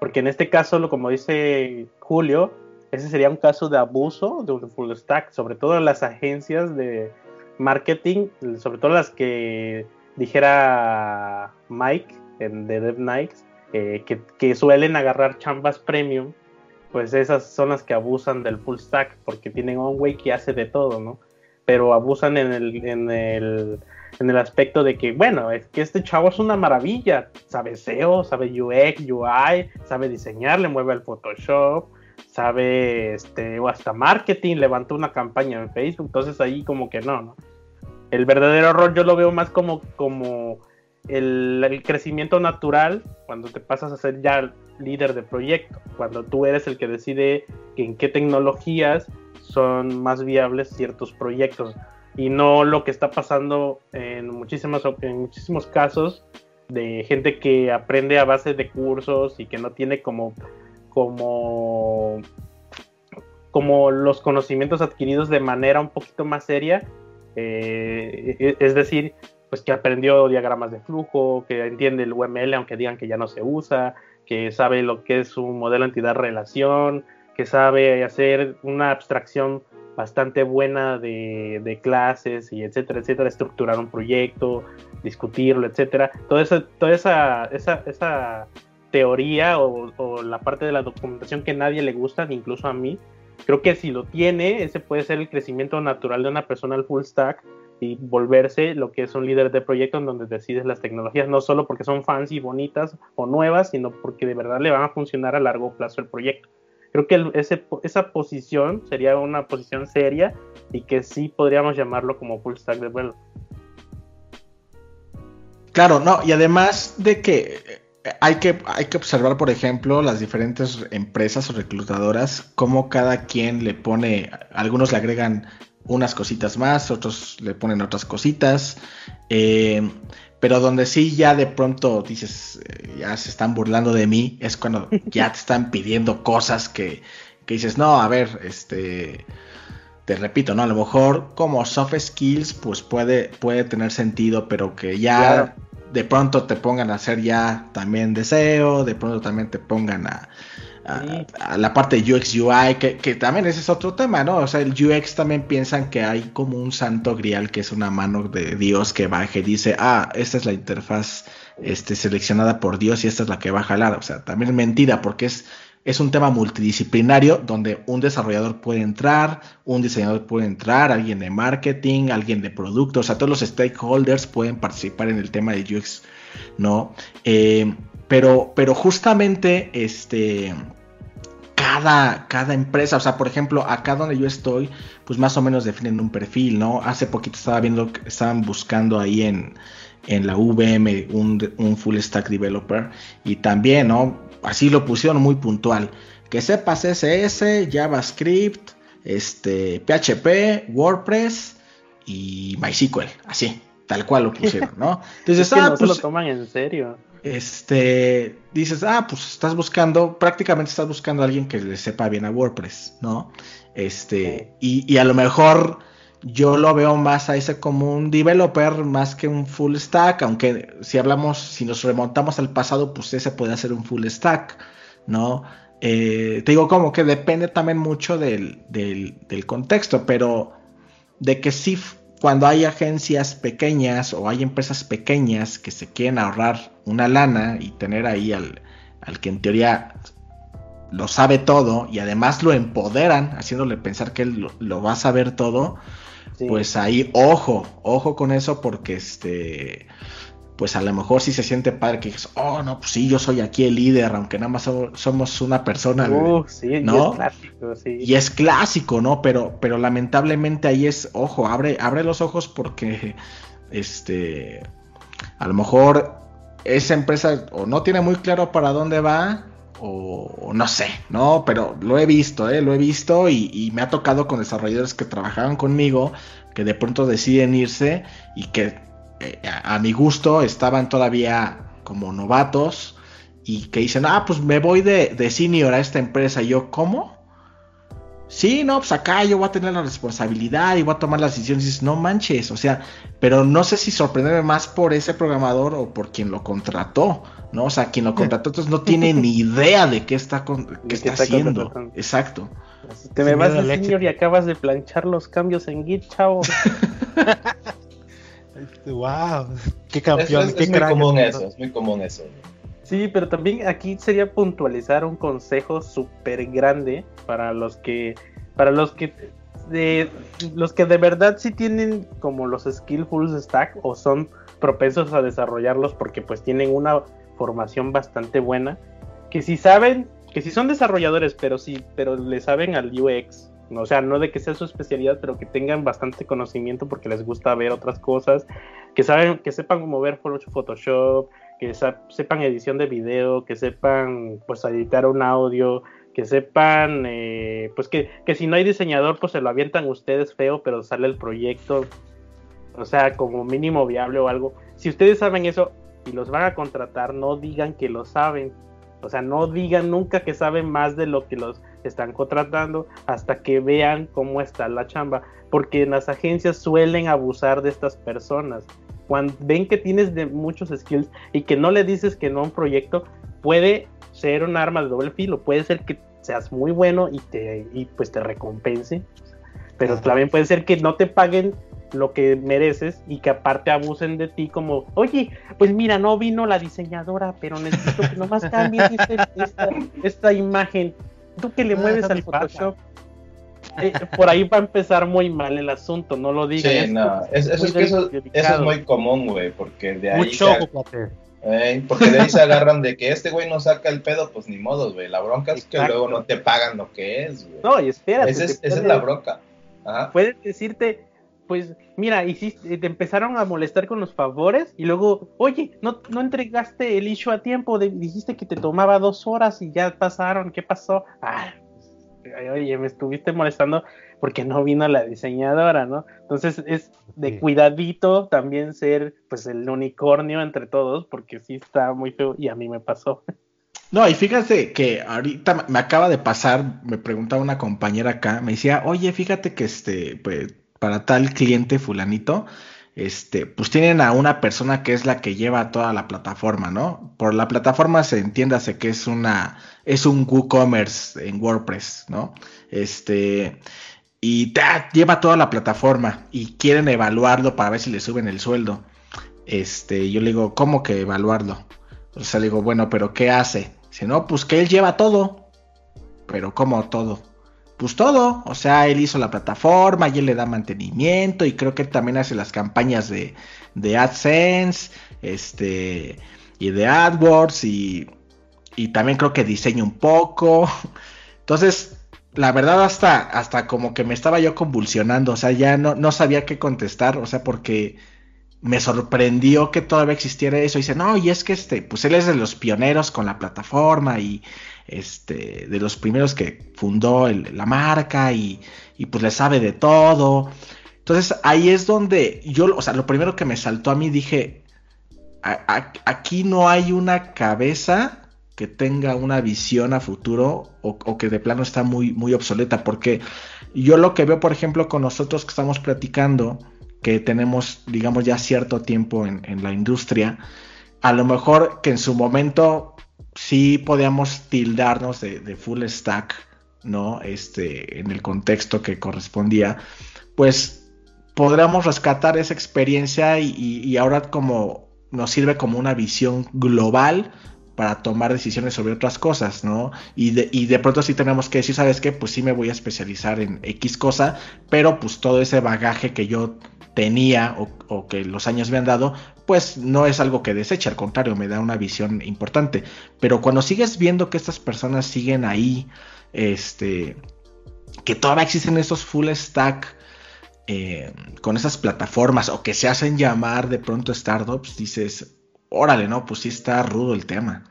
porque en este caso, como dice Julio, ese sería un caso de abuso de un full stack, sobre todo las agencias de marketing, sobre todo las que dijera Mike en, de Dev Nights, eh, que, que suelen agarrar chambas premium pues esas son las que abusan del full stack porque tienen un güey que hace de todo, ¿no? Pero abusan en el, en el, en el aspecto de que, bueno, es que este chavo es una maravilla, sabe SEO, sabe UX, UI, sabe diseñar, le mueve el Photoshop, sabe este, o hasta marketing, levantó una campaña en Facebook, entonces ahí como que no, ¿no? El verdadero rol yo lo veo más como, como el, el crecimiento natural cuando te pasas a ser ya líder de proyecto, cuando tú eres el que decide en qué tecnologías son más viables ciertos proyectos y no lo que está pasando en, muchísimas, en muchísimos casos de gente que aprende a base de cursos y que no tiene como, como, como los conocimientos adquiridos de manera un poquito más seria, eh, es decir, pues que aprendió diagramas de flujo, que entiende el UML aunque digan que ya no se usa, que sabe lo que es un modelo entidad-relación, que sabe hacer una abstracción bastante buena de, clases y etcétera, etcétera, estructurar un proyecto, discutirlo, etcétera. Toda esa, toda esa, esa, teoría o, o, la parte de la documentación que nadie le gusta, incluso a mí, creo que si lo tiene, ese puede ser el crecimiento natural de una persona al full stack y volverse lo que es un líder de proyecto en donde decides las tecnologías, no solo porque son fancy, bonitas o nuevas, sino porque de verdad le van a funcionar a largo plazo el proyecto. Creo que esa posición sería una posición seria y que sí podríamos llamarlo como full stack developer. Claro, no, y además de que hay que, hay que observar, por ejemplo, las diferentes empresas o reclutadoras, cómo cada quien le pone, algunos le agregan unas cositas más, otros le ponen otras cositas. Eh, pero donde sí ya de pronto dices, eh, ya se están burlando de mí, es cuando ya te están pidiendo cosas que, que dices, no, a ver, este, te repito, ¿no? A lo mejor como soft skills, pues puede, puede tener sentido, pero que ya de pronto te pongan a hacer ya también deseo, de pronto también te pongan a, a, la parte de UX UI, que, también ese es otro tema, ¿no? O sea, el UX también piensan que hay como un santo grial que es una mano de Dios que baja y dice, ah, esta es la interfaz este, seleccionada por Dios y esta es la que va a jalar. O sea, también es mentira porque es, es un tema multidisciplinario donde un desarrollador puede entrar, un diseñador puede entrar, alguien de marketing, alguien de producto, o sea, todos los stakeholders pueden participar en el tema de UX, ¿no? Eh, pero, pero justamente, este, cada, cada empresa, o sea, por ejemplo, acá donde yo estoy, pues más o menos definen un perfil, ¿no? Hace poquito estaba viendo que estaban buscando ahí en, en la VM un, un, full stack developer y también, ¿no? Así lo pusieron muy puntual. Que sepas CSS, JavaScript, este, PHP, WordPress y MySQL, así, tal cual lo pusieron, ¿no? Entonces, es que ah, no se lo pues, toman en serio este, dices, ah, pues estás buscando, prácticamente estás buscando a alguien que le sepa bien a WordPress, ¿no? Este, y, a lo mejor yo lo veo más a ese como un developer más que un full stack, aunque si hablamos, si nos remontamos al pasado, pues ese puede ser un full stack, ¿no? Eh, te digo como que depende también mucho del, del, del contexto, pero de que sí cuando hay agencias pequeñas o hay empresas pequeñas que se quieren ahorrar una lana y tener ahí al, que en teoría lo sabe todo y además lo empoderan haciéndole pensar que él lo, va a saber todo, pues ahí ojo, ojo con eso porque este pues a lo mejor sí se siente padre que dices, oh, no, pues sí, yo soy aquí el líder, aunque nada más somos una persona, ¿no? Y es clásico, sí. Y es clásico, ¿no? Pero, pero lamentablemente ahí es, ojo, abre, abre los ojos porque, este, a lo mejor esa empresa o no tiene muy claro para dónde va, o, no sé, ¿no? Pero lo he visto, ¿eh? Lo he visto y, y me ha tocado con desarrolladores que trabajaban conmigo, que de pronto deciden irse y que eh, a, mi gusto estaban todavía como novatos y que dicen, ah, pues me voy de, de senior a esta empresa. Y yo, ¿cómo? Sí, no, pues acá yo voy a tener la responsabilidad y voy a tomar las decisiones. Y dices, no manches, o sea, pero no sé si sorprenderme más por ese programador o por quien lo contrató, ¿no? O sea, quien lo contrató, entonces no tiene ni idea de qué está, qué está, haciendo. Exacto. Te me vas de senior y acabas de planchar los cambios en Git, chavo. wow, qué campeón. Es, muy común eso, es muy común eso. Sí, pero también aquí sería puntualizar un consejo súper grande para los que, para los que, de, los que de verdad sí tienen como los skillfuls stack o son propensos a desarrollarlos porque pues tienen una formación bastante buena, que si saben, que si son desarrolladores, pero sí, pero le saben al UX o sea, no de que sea su especialidad, pero que tengan bastante conocimiento porque les gusta ver otras cosas, que saben, que sepan cómo ver Photoshop, que sepan edición de video, que sepan pues editar un audio, que sepan eh, pues que, que si no hay diseñador pues se lo avientan ustedes feo, pero sale el proyecto, o sea, como mínimo viable o algo. Si ustedes saben eso y los van a contratar, no digan que lo saben. O sea, no digan nunca que saben más de lo que los están contratando hasta que vean cómo está la chamba, porque las agencias suelen abusar de estas personas. Cuando ven que tienes de muchos skills y que no le dices que no a un proyecto, puede ser un arma de doble filo, puede ser que seas muy bueno y te y pues te recompense, pero también puede ser que no te paguen lo que mereces y que aparte abusen de ti como, oye, pues mira, no vino la diseñadora, pero necesito que nomás cambies esta, esta imagen tú que le ah, mueves al Photoshop. Eh, por ahí va a empezar muy mal el asunto, no lo digas. Sí, no, eso, es que eso, es muy común, güey, porque de ahí. Mucho, se, porque de ahí se agarran de que este güey no saca el pedo, pues ni modo, güey. La bronca es que luego no te pagan lo que es, güey. No, y espérate. Esa es, la bronca. Ajá. Pueden decirte, pues mira, hiciste, te empezaron a molestar con los favores y luego, oye, no, no entregaste el issue a tiempo, dijiste que te tomaba dos horas y ya pasaron, ¿qué pasó? Ah, oye, me estuviste molestando porque no vino la diseñadora, ¿no? Entonces es de cuidadito también ser pues el unicornio entre todos, porque sí está muy feo y a mí me pasó. No, y fíjate que ahorita me acaba de pasar, me preguntaba una compañera acá, me decía, oye, fíjate que este, pues, para tal cliente fulanito, este, pues tienen a una persona que es la que lleva toda la plataforma, ¿no? Por la plataforma se entiéndase que es una, es un WooCommerce en WordPress, ¿no? Este, y lleva toda la plataforma y quieren evaluarlo para ver si le suben el sueldo. Este, yo le digo, ¿cómo que evaluarlo? O sea, le digo, bueno, pero ¿qué hace? Si no, pues que él lleva todo. Pero ¿cómo todo? Pues todo. O sea, él hizo la plataforma y él le da mantenimiento. Y creo que él también hace las campañas de, de AdSense. Este. Y de AdWords. Y, y también creo que diseña un poco. Entonces, la verdad hasta, hasta como que me estaba yo convulsionando, o sea, ya no, no sabía qué contestar, o sea, porque me sorprendió que todavía existiera eso. Dice, no, y es que este, pues él es de los pioneros con la plataforma y este, de los primeros que fundó la marca y, pues le sabe de todo. Entonces ahí es donde yo, o sea, lo primero que me saltó a mí dije, aquí no hay una cabeza que tenga una visión a futuro o, o, que de plano está muy, muy obsoleta. Porque yo lo que veo, por ejemplo, con nosotros que estamos platicando, que tenemos, digamos, ya cierto tiempo en, la industria, a lo mejor que en su momento sí podíamos tildarnos de, full stack, ¿no? Este, en el contexto que correspondía, pues podríamos rescatar esa experiencia y, ahora como nos sirve como una visión global para tomar decisiones sobre otras cosas, ¿no? Y de, y de pronto sí tenemos que decir, ¿sabes qué? Pues sí me voy a especializar en X cosa, pero pues todo ese bagaje que yo tenía o, que los años me han dado, pues no es algo que deseche, al contrario, me da una visión importante. Pero cuando sigues viendo que estas personas siguen ahí, este, que todavía existen esos full stack eh, con esas plataformas o que se hacen llamar de pronto startups, dices, órale, no, pues sí está rudo el tema.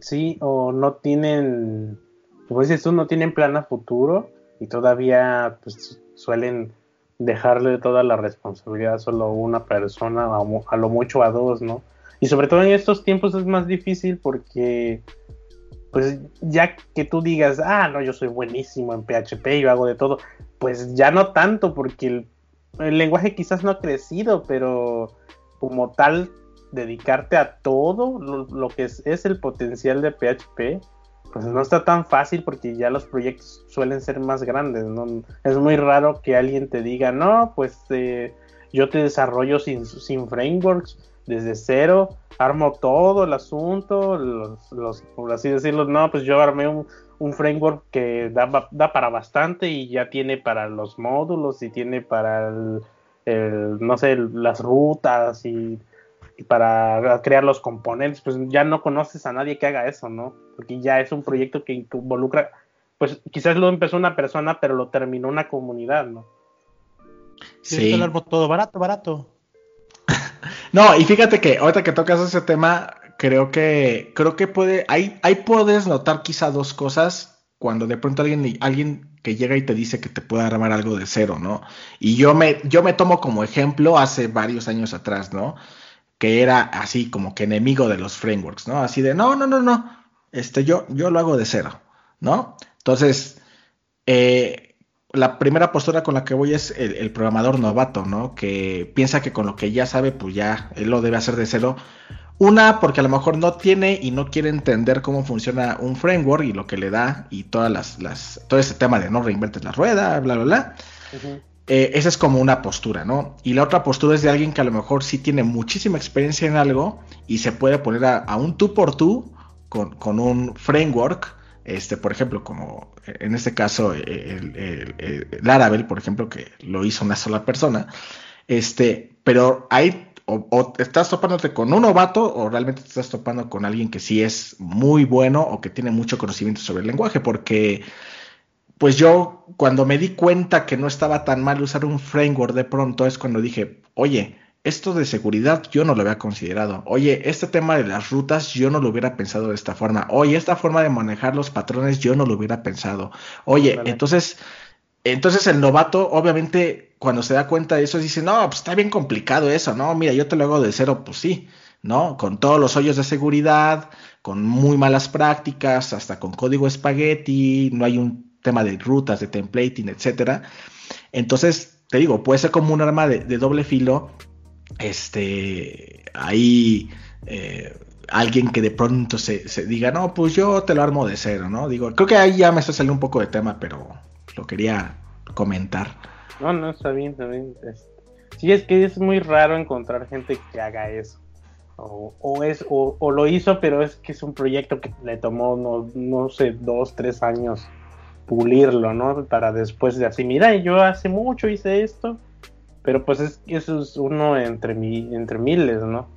Sí, o no tienen, como dices no tienen plan a futuro y todavía pues suelen dejarle toda la responsabilidad solo a una persona, a, lo mucho a dos, ¿no? Y sobre todo en estos tiempos es más difícil porque, pues ya que tú digas, ah, no, yo soy buenísimo en PHP, yo hago de todo, pues ya no tanto porque el, lenguaje quizás no ha crecido, pero como tal, dedicarte a todo lo, que es el potencial de PHP, pues no está tan fácil porque ya los proyectos suelen ser más grandes, ¿no? Es muy raro que alguien te diga, no, pues eh, yo te desarrollo sin, sin frameworks, desde cero, armo todo el asunto, los, por así decirlo, no, pues yo armé un, framework que da, da, para bastante y ya tiene para los módulos y tiene para el, no sé, las rutas y para crear los componentes, pues ya no conoces a nadie que haga eso, ¿no? Porque ya es un proyecto que involucra, pues quizás lo empezó una persona, pero lo terminó una comunidad, ¿no? Sí. todo barato, barato. no, y fíjate que ahorita que tocas ese tema, creo que creo que puede, ahí, ahí puedes notar quizá dos cosas cuando de pronto alguien, alguien que llega y te dice que te puede armar algo de cero, ¿no? Y yo me, yo me tomo como ejemplo hace varios años atrás, ¿no? Que era así como que enemigo de los frameworks, ¿no? Así de, no, no, no, no, este, yo, yo lo hago de cero, ¿no? Entonces, eh, la primera postura con la que voy es el, programador novato, ¿no? Que piensa que con lo que ya sabe, pues ya él lo debe hacer de cero. Una, porque a lo mejor no tiene y no quiere entender cómo funciona un framework y lo que le da y todas las, las todo ese tema de no reinventes la rueda, bla, bla, bla. Eh, esa es como una postura, ¿no? Y la otra postura es de alguien que a lo mejor sí tiene muchísima experiencia en algo y se puede poner a, un tú por tú con, un framework, este, por ejemplo, como en este caso el, Laravel, por ejemplo, que lo hizo una sola persona, este, pero ahí o, estás topándote con un novato o realmente te estás topando con alguien que sí es muy bueno o que tiene mucho conocimiento sobre el lenguaje, porque pues yo cuando me di cuenta que no estaba tan mal usar un framework de pronto es cuando dije, oye, esto de seguridad yo no lo había considerado. Oye, este tema de las rutas yo no lo hubiera pensado de esta forma. Oye, esta forma de manejar los patrones yo no lo hubiera pensado. Oye, entonces, entonces el novato obviamente cuando se da cuenta de eso dice, no, pues está bien complicado eso, ¿no? Mira, yo te lo hago de cero, pues sí, ¿no? Con todos los hoyos de seguridad, con muy malas prácticas, hasta con código espagueti, no hay un tema de rutas, de templating, etcétera. Entonces, te digo, puede ser como un arma de, doble filo este, ahí eh, alguien que de pronto se, diga, no, pues yo te lo armo de cero, ¿no? Digo, creo que ahí ya me está saliendo un poco de tema, pero lo quería comentar. No, no, está bien, está bien. sí, es que es muy raro encontrar gente que haga eso. O, es, o, lo hizo, pero es que es un proyecto que le tomó, no, no sé, dos, tres años pulirlo, ¿no? Para después de así, mira, yo hace mucho hice esto pero pues es, eso es uno entre, mi, entre miles, ¿no?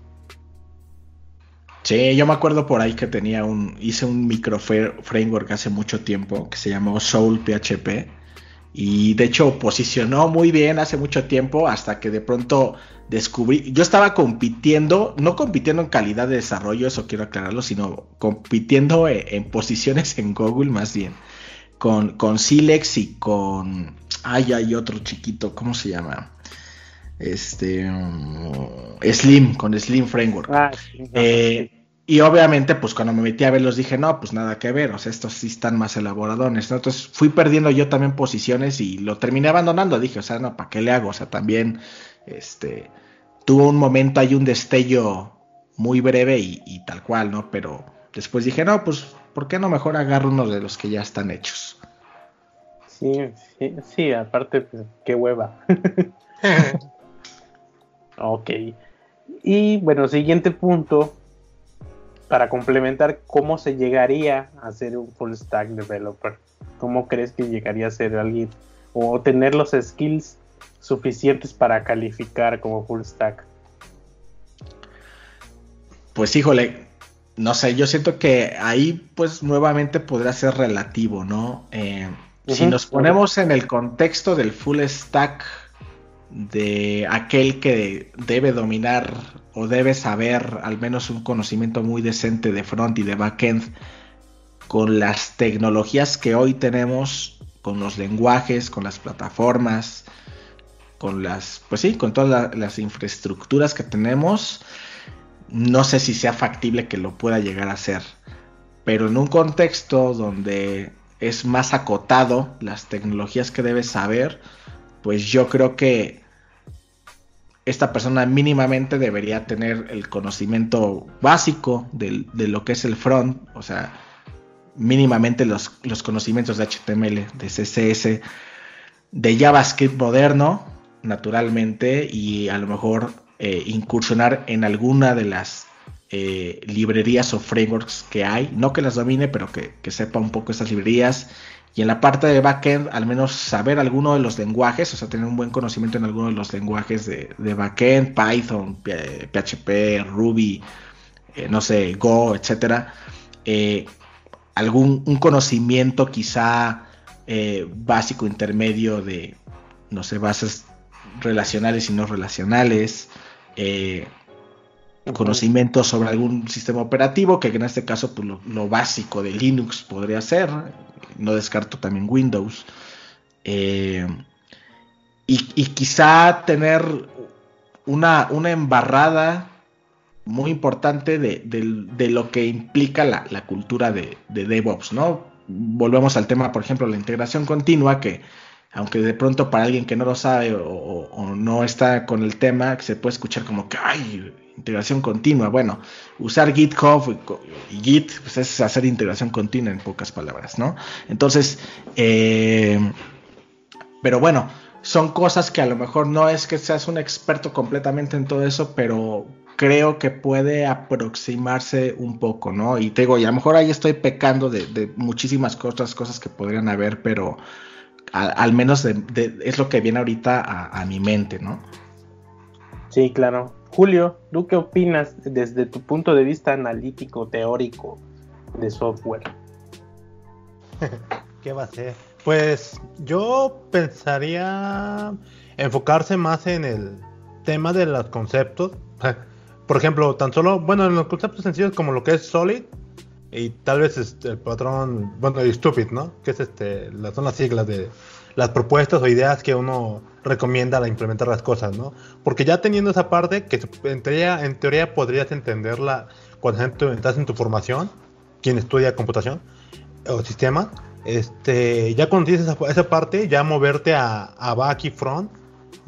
Sí, yo me acuerdo por ahí que tenía un, hice un micro framework hace mucho tiempo que se llamó Soul PHP y de hecho posicionó muy bien hace mucho tiempo hasta que de pronto descubrí, yo estaba compitiendo, no compitiendo en calidad de desarrollo, eso quiero aclararlo, sino compitiendo e, en, posiciones en Google más bien, con, con Silex y con, ay, hay otro chiquito, ¿cómo se llama? este mm, Slim, con Slim Framework. Ah, eh, y obviamente, pues cuando me metí a verlos dije, no, pues nada que ver, o sea, estos sí están más elaboradones, Entonces fui perdiendo yo también posiciones y lo terminé abandonando. Dije, o sea, no, ¿para qué le hago? O sea, también, este, tuvo un momento hay un destello muy breve y, tal cual, ¿no? Pero después dije, no, pues, ¿por qué no mejor agarro uno de los que ya están hechos? Sí, sí, sí, aparte, pues, qué hueva. Ok. Y bueno, siguiente punto, para complementar, ¿cómo se llegaría a ser un full stack developer? ¿Cómo crees que llegaría a ser alguien o tener los skills suficientes para calificar como full stack? Pues híjole, no sé, yo siento que ahí pues nuevamente podrá ser relativo, ¿no? Eh, si nos ponemos en el contexto del full stack de aquel que debe dominar o debe saber al menos un conocimiento muy decente de front y de backend con las tecnologías que hoy tenemos, con los lenguajes, con las plataformas, con las, pues sí, con todas las infraestructuras que tenemos, no sé si sea factible que lo pueda llegar a hacer. Pero en un contexto donde es más acotado las tecnologías que debe saber, pues yo creo que esta persona mínimamente debería tener el conocimiento básico de, lo que es el front, o sea, mínimamente los, conocimientos de HTML, de CSS, de JavaScript moderno, naturalmente, y a lo mejor eh, incursionar en alguna de las eh, librerías o frameworks que hay, no que las domine, pero que, que sepa un poco estas librerías y en la parte de backend, al menos saber alguno de los lenguajes, o sea, tener un buen conocimiento en alguno de los lenguajes de, backend, Python, PHP, Ruby, eh, no sé, Go, etcétera. Algún un conocimiento quizá básico, intermedio de, no sé, bases relacionales y no relacionales. Conocimiento sobre algún sistema operativo, que en este caso pues, lo básico de Linux podría ser, no descarto también Windows. Eh, y, quizá tener una, una embarrada muy importante de, lo que implica la, cultura de, DevOps, ¿no? Volvemos al tema, por ejemplo, la integración continua, que aunque de pronto para alguien que no lo sabe o, no está con el tema, se puede escuchar como que, ay, integración continua. Bueno, usar GitHub y Git pues es hacer integración continua en pocas palabras, ¿no? Entonces, eh, pero bueno, son cosas que a lo mejor no es que seas un experto completamente en todo eso, pero creo que puede aproximarse un poco, ¿no? Y te digo, y a lo mejor ahí estoy pecando de, muchísimas otras cosas que podrían haber, pero al menos es lo que viene ahorita a, a mi mente, ¿no? Sí, claro. Julio, ¿tú qué opinas desde tu punto de vista analítico, teórico de software? ¿Qué va a ser? Pues yo pensaría enfocarse más en el tema de los conceptos, por ejemplo, tan solo, bueno, en los conceptos sencillos como lo que es Solid y tal vez este, el patrón, bueno, y Stupid, ¿no? Que es este, son las siglas de las propuestas o ideas que uno recomienda a implementar las cosas, ¿no? Porque ya teniendo esa parte, que en teoría, en teoría podrías entenderla cuando estás en tu formación, quien estudia computación o sistemas, este, ya cuando tienes esa, esa parte, ya moverte a, a back y front,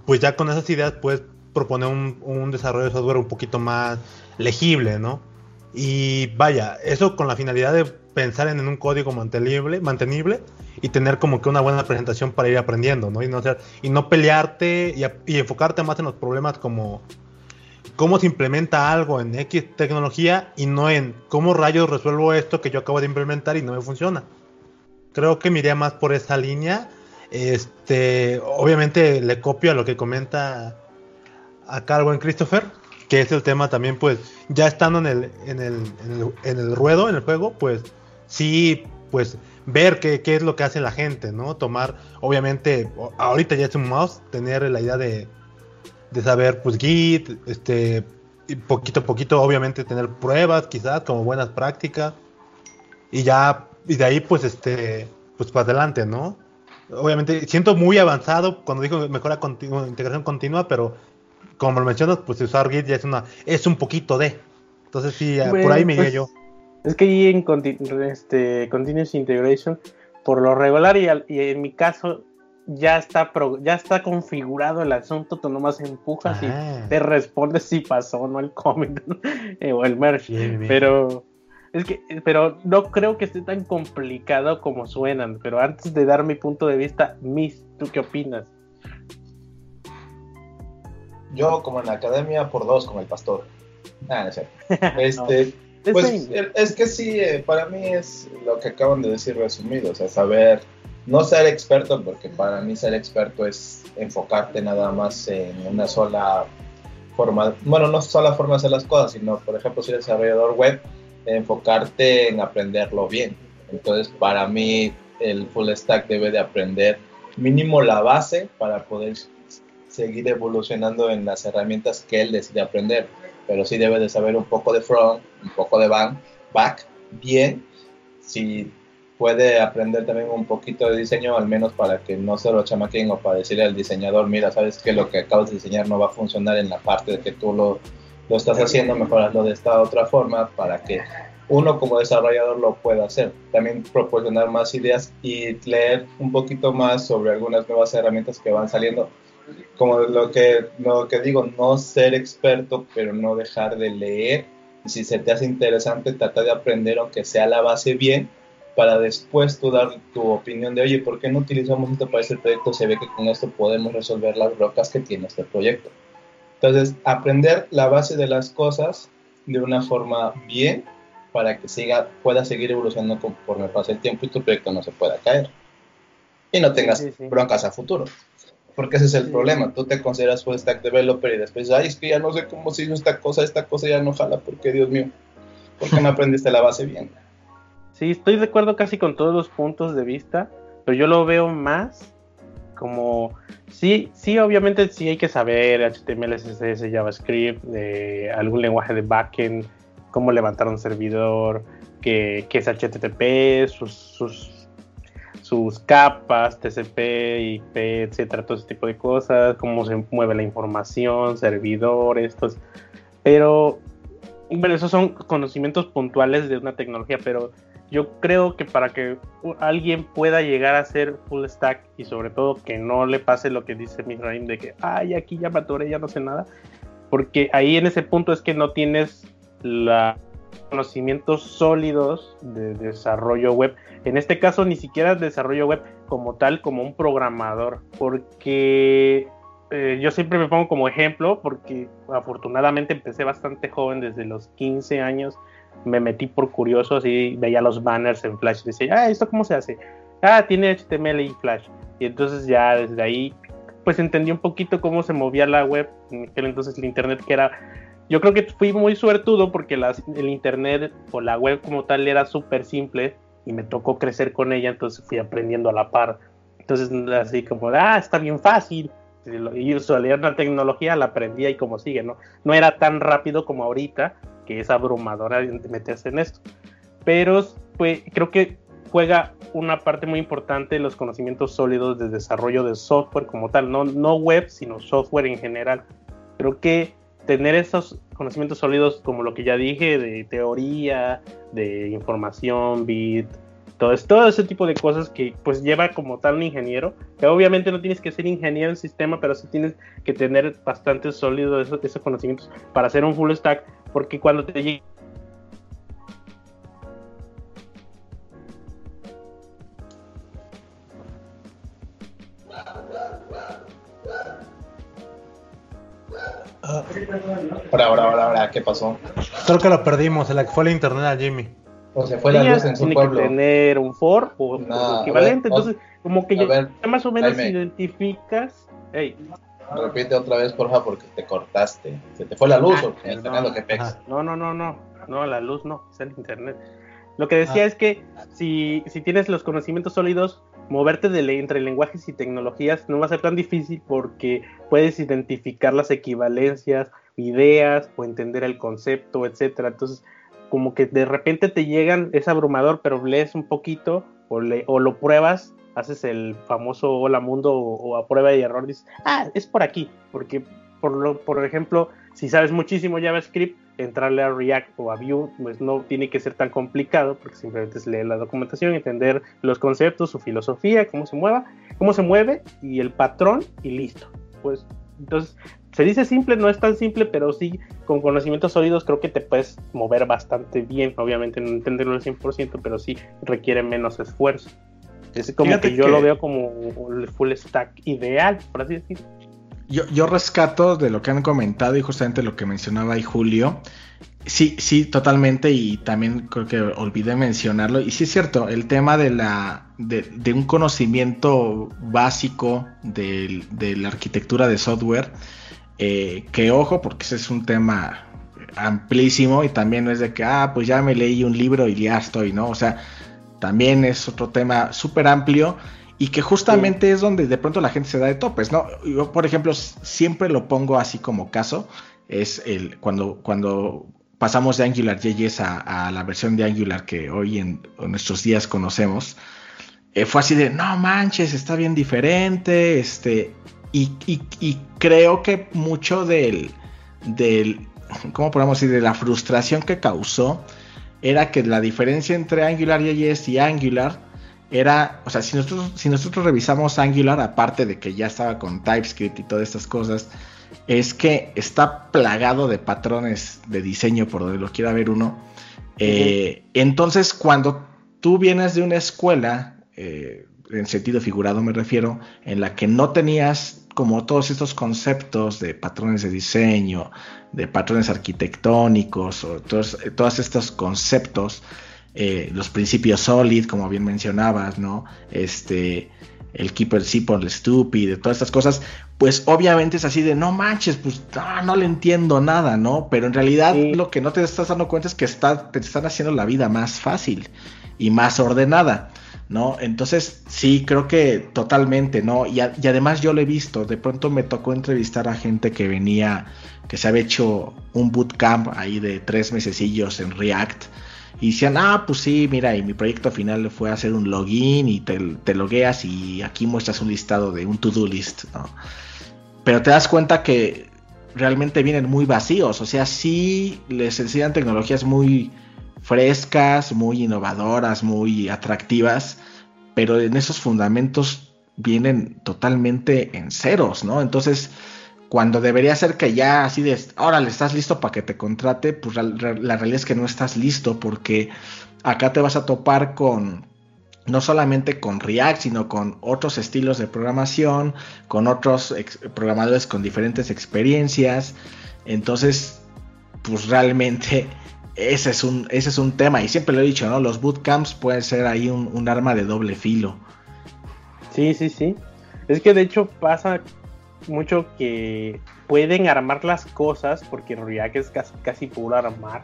pues ya con esas ideas puedes proponer un, un desarrollo de software un poquito más legible, ¿no? Y vaya, eso con la finalidad de pensar en un código mantenible, mantenible y tener como que una buena presentación para ir aprendiendo, ¿no? Y no, y no pelearte y, enfocarte más en los problemas como cómo se implementa algo en X tecnología y no en cómo rayos resuelvo esto que yo acabo de implementar y no me funciona. Creo que me iría más por esa línea. Este, obviamente le copio a lo que comenta acá el buen Christopher, que es el tema también, pues, ya estando en el, en el, en el, en el ruedo, en el juego, pues, sí, pues, ver qué, qué, es lo que hace la gente, ¿no? Tomar, obviamente, ahorita ya es un mouse, tener la idea de, de saber, pues, Git, este, poquito a poquito, obviamente, tener pruebas, quizás, como buenas prácticas, y ya, y de ahí, pues, este, pues, para adelante, ¿no? Obviamente, siento muy avanzado cuando digo mejora continua, integración continua, pero como lo mencionas, pues usar Git ya es una, es un poquito de. Entonces sí, por ahí me pues, yo. Es que ahí en este, Continuous Integration, por lo regular y, en mi caso, ya está ya está configurado el asunto, tú nomás empujas y ah. te respondes si pasó o no el comment eh, o el merge. Pero es que, pero no creo que esté tan complicado como suenan. Pero antes de dar mi punto de vista, Miss, ¿tú qué opinas? Yo, como en la academia, por dos con el pastor. Ah, no sé. Este, pues es que sí, eh, para mí es lo que acaban de decir resumido, o sea, saber, no ser experto, porque para mí ser experto es enfocarte nada más en una sola forma, bueno, no sola forma de hacer las cosas, sino, por ejemplo, si eres desarrollador web, enfocarte en aprenderlo bien. Entonces, para mí, el full stack debe de aprender mínimo la base para poder seguir evolucionando en las herramientas que él decide aprender, pero sí debe de saber un poco de front, un poco de back, bien, si puede aprender también un poquito de diseño, al menos para que no se lo chamaquen o para decirle al diseñador, mira, sabes que lo que acabas de diseñar no va a funcionar en la parte de que tú lo, lo estás haciendo, mejorarlo de esta otra forma para que uno como desarrollador lo pueda hacer. También proporcionar más ideas y leer un poquito más sobre algunas nuevas herramientas que van saliendo como lo que, lo que digo, no ser experto, pero no dejar de leer. Y si se te hace interesante, trata de aprender, aunque sea la base bien, para después tú dar tu opinión de, oye, ¿por qué no utilizamos esto para este proyecto? Se ve que con esto podemos resolver las rocas que tiene este proyecto. Entonces, aprender la base de las cosas de una forma bien para que siga, pueda seguir evolucionando conforme pase el tiempo y tu proyecto no se pueda caer. Y no tengas broncas a futuro. Porque ese es el problema. Tú te consideras full stack developer y después, ay, es que ya no sé cómo se hizo esta cosa, esta cosa ya no jala, porque Dios mío, ¿por qué no aprendiste la base bien? Sí, estoy de acuerdo casi con todos los puntos de vista, pero yo lo veo más como, sí, sí, obviamente sí hay que saber HTML, CSS, JavaScript, de algún lenguaje de backend, cómo levantar un servidor, qué, qué es HTTP, sus, sus sus capas, TCP, IP, etcétera, todo ese tipo de cosas, cómo se mueve la información, servidores, estos. Pero, bueno, esos son conocimientos puntuales de una tecnología, pero yo creo que para que alguien pueda llegar a ser full stack y sobre todo que no le pase lo que dice Misraim de que, ay, aquí ya me atoré, ya no sé nada, porque ahí en ese punto es que no tienes los conocimientos sólidos de desarrollo web en este caso ni siquiera desarrollo web como tal, como un programador, porque eh, yo siempre me pongo como ejemplo, porque afortunadamente empecé bastante joven, desde los 15 años, me metí por curioso, así veía los banners en Flash, y decía, ah, ¿esto cómo se hace? Ah, tiene HTML y Flash. Y entonces ya desde ahí, pues entendí un poquito cómo se movía la web, en aquel entonces el Internet, que era yo creo que fui muy suertudo porque el internet o la web como tal era súper simple y me tocó crecer con ella, entonces fui aprendiendo a la par. Entonces, así como, ah, está bien fácil. y usualidad la tecnología la aprendía y como sigue, ¿no? No era tan rápido como ahorita, que es abrumadora meterse en esto. Pero pues, creo que juega una parte muy importante los conocimientos sólidos de desarrollo de software como tal, no, no web, sino software en general. Creo que tener esos conocimientos sólidos como lo que ya dije, de teoría, de información, bit, todo, todo ese tipo de cosas que pues lleva como tal un ingeniero, que obviamente no tienes que ser ingeniero en sistema, pero sí tienes que tener bastante sólido esos, esos conocimientos para hacer un full stack, porque cuando te llegue Ahora, ahora, ahora, ahora, ¿qué pasó? Creo que lo perdimos, se le fue el internet a Jimmy. O se fue la luz en su tiene pueblo. que tener un for o, No, o a equivalente, ver, entonces como que ya ver, más o menos Jaime. identificas. Ey, Repite otra vez, porfa, porque te cortaste. ¿Se te fue la luz Ah, o qué? perdón. Fernando, qué pex. Ajá. no, no, no, no, no, la luz no, es el internet. Lo que decía Ah. es que si, si tienes los conocimientos sólidos, moverte de entre lenguajes y tecnologías no va a ser tan difícil porque puedes identificar las equivalencias, ideas o entender el concepto, etcétera. Entonces, como que de repente te llegan, es abrumador, pero lees un poquito o, le- o lo pruebas, haces el famoso hola mundo o, a prueba y error, dices, ah, es por aquí, porque por, lo, por ejemplo, si sabes muchísimo JavaScript, entrarle a React o a Vue, pues no tiene que ser tan complicado, porque simplemente es leer la documentación, entender los conceptos, su filosofía, cómo se mueva, cómo se mueve y el patrón y listo. Pues entonces se dice simple, no es tan simple, pero sí con conocimientos sólidos creo que te puedes mover bastante bien. Obviamente no entenderlo al 100%, pero sí requiere menos esfuerzo. Es como Fíjate que yo que- lo veo como el full stack ideal, por así decirlo. Yo, yo rescato de lo que han comentado y justamente lo que mencionaba ahí Julio. Sí, sí, totalmente. Y también creo que olvidé mencionarlo. Y sí es cierto, el tema de la de, de un conocimiento básico de, la arquitectura de software. Eh, que ojo, porque ese es un tema amplísimo. Y también no es de que, ah, pues ya me leí un libro y ya estoy, ¿no? O sea, también es otro tema súper amplio y que justamente es donde de pronto la gente se da de topes, ¿no? Yo, por ejemplo, siempre lo pongo así como caso, es el cuando, cuando pasamos de AngularJS a, a la versión de Angular que hoy en, en nuestros días conocemos, eh, fue así de, no manches, está bien diferente, este, y, y- y creo que mucho del, del, ¿cómo podemos decir? De la frustración que causó era que la diferencia entre AngularJS y Angular era, o sea, si nosotros, si nosotros revisamos Angular, aparte de que ya estaba con TypeScript y todas estas cosas, es que está plagado de patrones de diseño por donde lo quiera ver uno. Eh, entonces, cuando tú vienes de una escuela, eh, en sentido figurado me refiero, en la que no tenías como todos estos conceptos de patrones de diseño, de patrones arquitectónicos, o todos, todos estos conceptos, eh, los principios solid, como bien mencionabas, ¿no? Este, el keeper por el stupid, todas estas cosas, pues obviamente es así de no manches, pues no, no le entiendo nada, ¿no? Pero en realidad Sí. lo que no te estás dando cuenta es que está, te están haciendo la vida más fácil y más ordenada. ¿No? Entonces, sí, creo que totalmente, ¿no? Y, además yo lo he visto, de pronto me tocó entrevistar a gente que venía, que se había hecho un bootcamp ahí de tres mesecillos en React. Y decían, ah, pues sí, mira, y mi proyecto final fue hacer un login y te, te logueas y aquí muestras un listado de un to-do list, ¿no? Pero te das cuenta que realmente vienen muy vacíos, o sea, sí les enseñan tecnologías muy frescas, muy innovadoras, muy atractivas, pero en esos fundamentos vienen totalmente en ceros, ¿no? Entonces, cuando debería ser que ya así de, ahora le estás listo para que te contrate, pues la, la realidad es que no estás listo porque acá te vas a topar con no solamente con React, sino con otros estilos de programación, con otros programadores con diferentes experiencias. Entonces, pues realmente ese es un, ese es un tema. Y siempre lo he dicho, ¿no? Los bootcamps pueden ser ahí un, un arma de doble filo. Sí, sí, sí. Es que de hecho pasa mucho que pueden armar las cosas porque React es casi, casi puro armar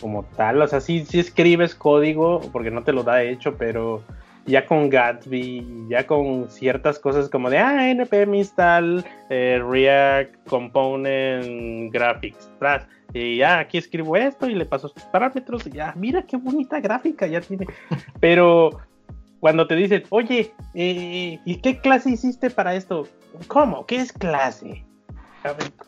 como tal. O sea, sí, sí escribes código porque no te lo da hecho, pero ya con Gatsby, ya con ciertas cosas como de, ah, npm install eh, React Component Graphics, y ya aquí escribo esto y le paso sus parámetros y ya, mira qué bonita gráfica ya tiene. Pero cuando te dicen, oye, eh, ¿y qué clase hiciste para esto? ¿Cómo? ¿Qué es clase?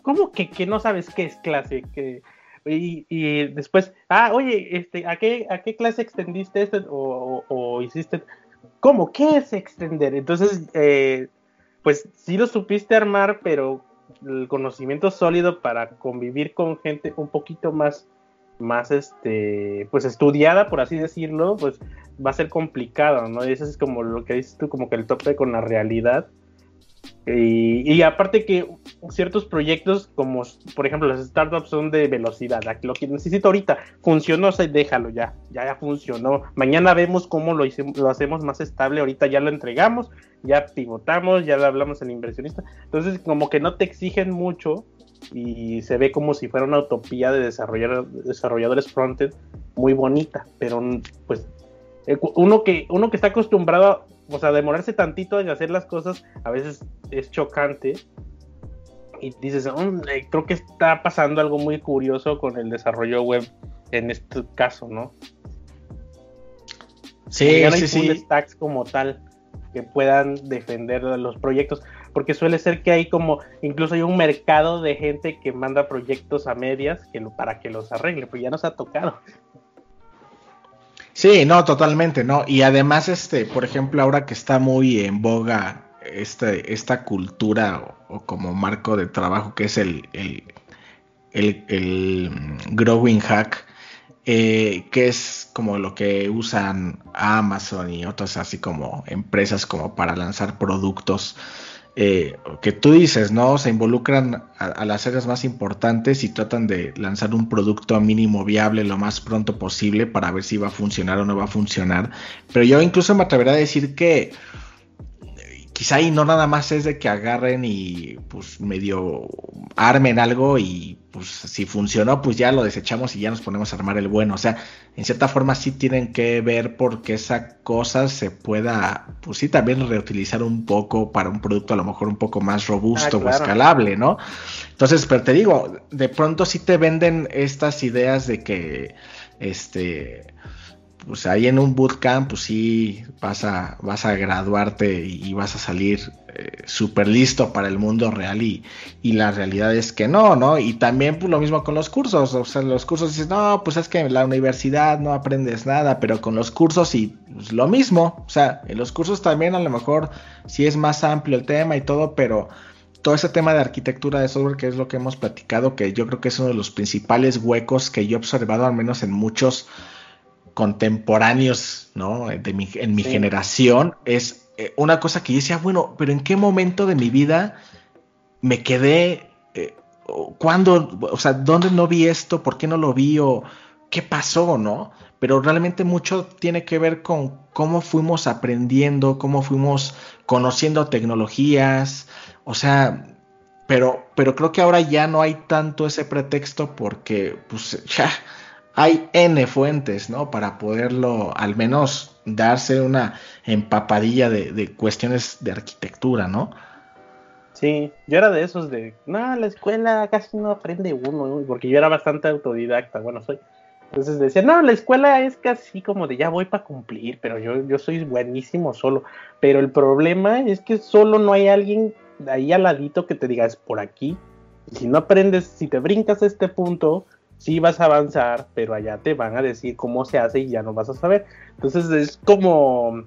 ¿Cómo que, que no sabes qué es clase? Que, y, después, ah, oye, este, ¿a qué, a qué clase extendiste esto o, hiciste? ¿Cómo? ¿Qué es extender? Entonces, eh, pues sí lo supiste armar, pero el conocimiento sólido para convivir con gente un poquito más, más este, pues estudiada, por así decirlo, pues va a ser complicado, ¿no? Y eso es como lo que dices tú, como que el tope con la realidad y, aparte que ciertos proyectos, como por ejemplo las startups, son de velocidad. Lo que necesito ahorita funcionó, o déjalo ya, ya, ya funcionó. Mañana vemos cómo lo, lo hacemos más estable. Ahorita ya lo entregamos, ya pivotamos, ya le hablamos al inversionista. Entonces, como que no te exigen mucho y se ve como si fuera una utopía de desarrollar, desarrolladores frontend muy bonita, pero pues eh, uno que, uno que está acostumbrado o sea, demorarse tantito en hacer las cosas a veces es chocante. Y dices, mm, eh, creo que está pasando algo muy curioso con el desarrollo web en este caso, ¿no? Sí, ya no hay sí, stacks como tal que puedan defender los proyectos, porque suele ser que hay como, incluso hay un mercado de gente que manda proyectos a medias que para que los arregle, pues ya nos ha tocado. Sí, no, totalmente, ¿no? Y además, este, por ejemplo, ahora que está muy en boga este, esta cultura o, como marco de trabajo que es el, el, el, mm, growing hack, eh, que es como lo que usan Amazon y otras así como empresas como para lanzar productos eh, que tú dices, ¿no? Se involucran a, las áreas más importantes y tratan de lanzar un producto mínimo viable lo más pronto posible para ver si va a funcionar o no va a funcionar. Pero yo incluso me atrevería a decir que quizá ahí no nada más es de que agarren y pues medio armen algo y pues si funcionó pues ya lo desechamos y ya nos ponemos a armar el bueno. O sea, en cierta forma sí tienen que ver porque esa cosa se pueda pues sí también reutilizar un poco para un producto a lo mejor un poco más robusto ah, o escalable, ¿no? Entonces, pero te digo, de pronto sí te venden estas ideas de que este pues ahí en un bootcamp, pues sí, vas a, vas a graduarte y vas a salir eh, súper listo para el mundo real y, la realidad es que no, ¿no? Y también pues lo mismo con los cursos, o sea, los cursos dices, no, pues es que en la universidad no aprendes nada, pero con los cursos y pues, lo mismo, o sea, en los cursos también a lo mejor sí es más amplio el tema y todo, pero todo ese tema de arquitectura de software, que es lo que hemos platicado, que yo creo que es uno de los principales huecos que yo he observado, al menos en muchos contemporáneos, ¿no? De mi, en mi generación, es eh, una cosa que yo decía, bueno, pero ¿en qué momento de mi vida me quedé? Eh, ¿Cuándo? O sea, ¿dónde no vi esto? ¿Por qué no lo vi? ¿O qué pasó? ¿No? Pero realmente mucho tiene que ver con cómo fuimos aprendiendo, cómo fuimos conociendo tecnologías, o sea, pero, pero creo que ahora ya no hay tanto ese pretexto porque, pues, ya hay N fuentes, ¿no? Para poderlo al menos darse una empapadilla de, cuestiones de arquitectura, ¿no? Sí, yo era de esos de, no, la escuela casi no aprende uno, porque yo era bastante autodidacta, bueno, soy. Entonces decía, no, la escuela es casi como de ya voy para cumplir, pero yo, yo soy buenísimo solo. Pero el problema es que solo no hay alguien ahí al ladito que te diga, es por aquí. Si no aprendes, si te brincas a este punto, sí vas a avanzar, pero allá te van a decir cómo se hace y ya no vas a saber. Entonces es como,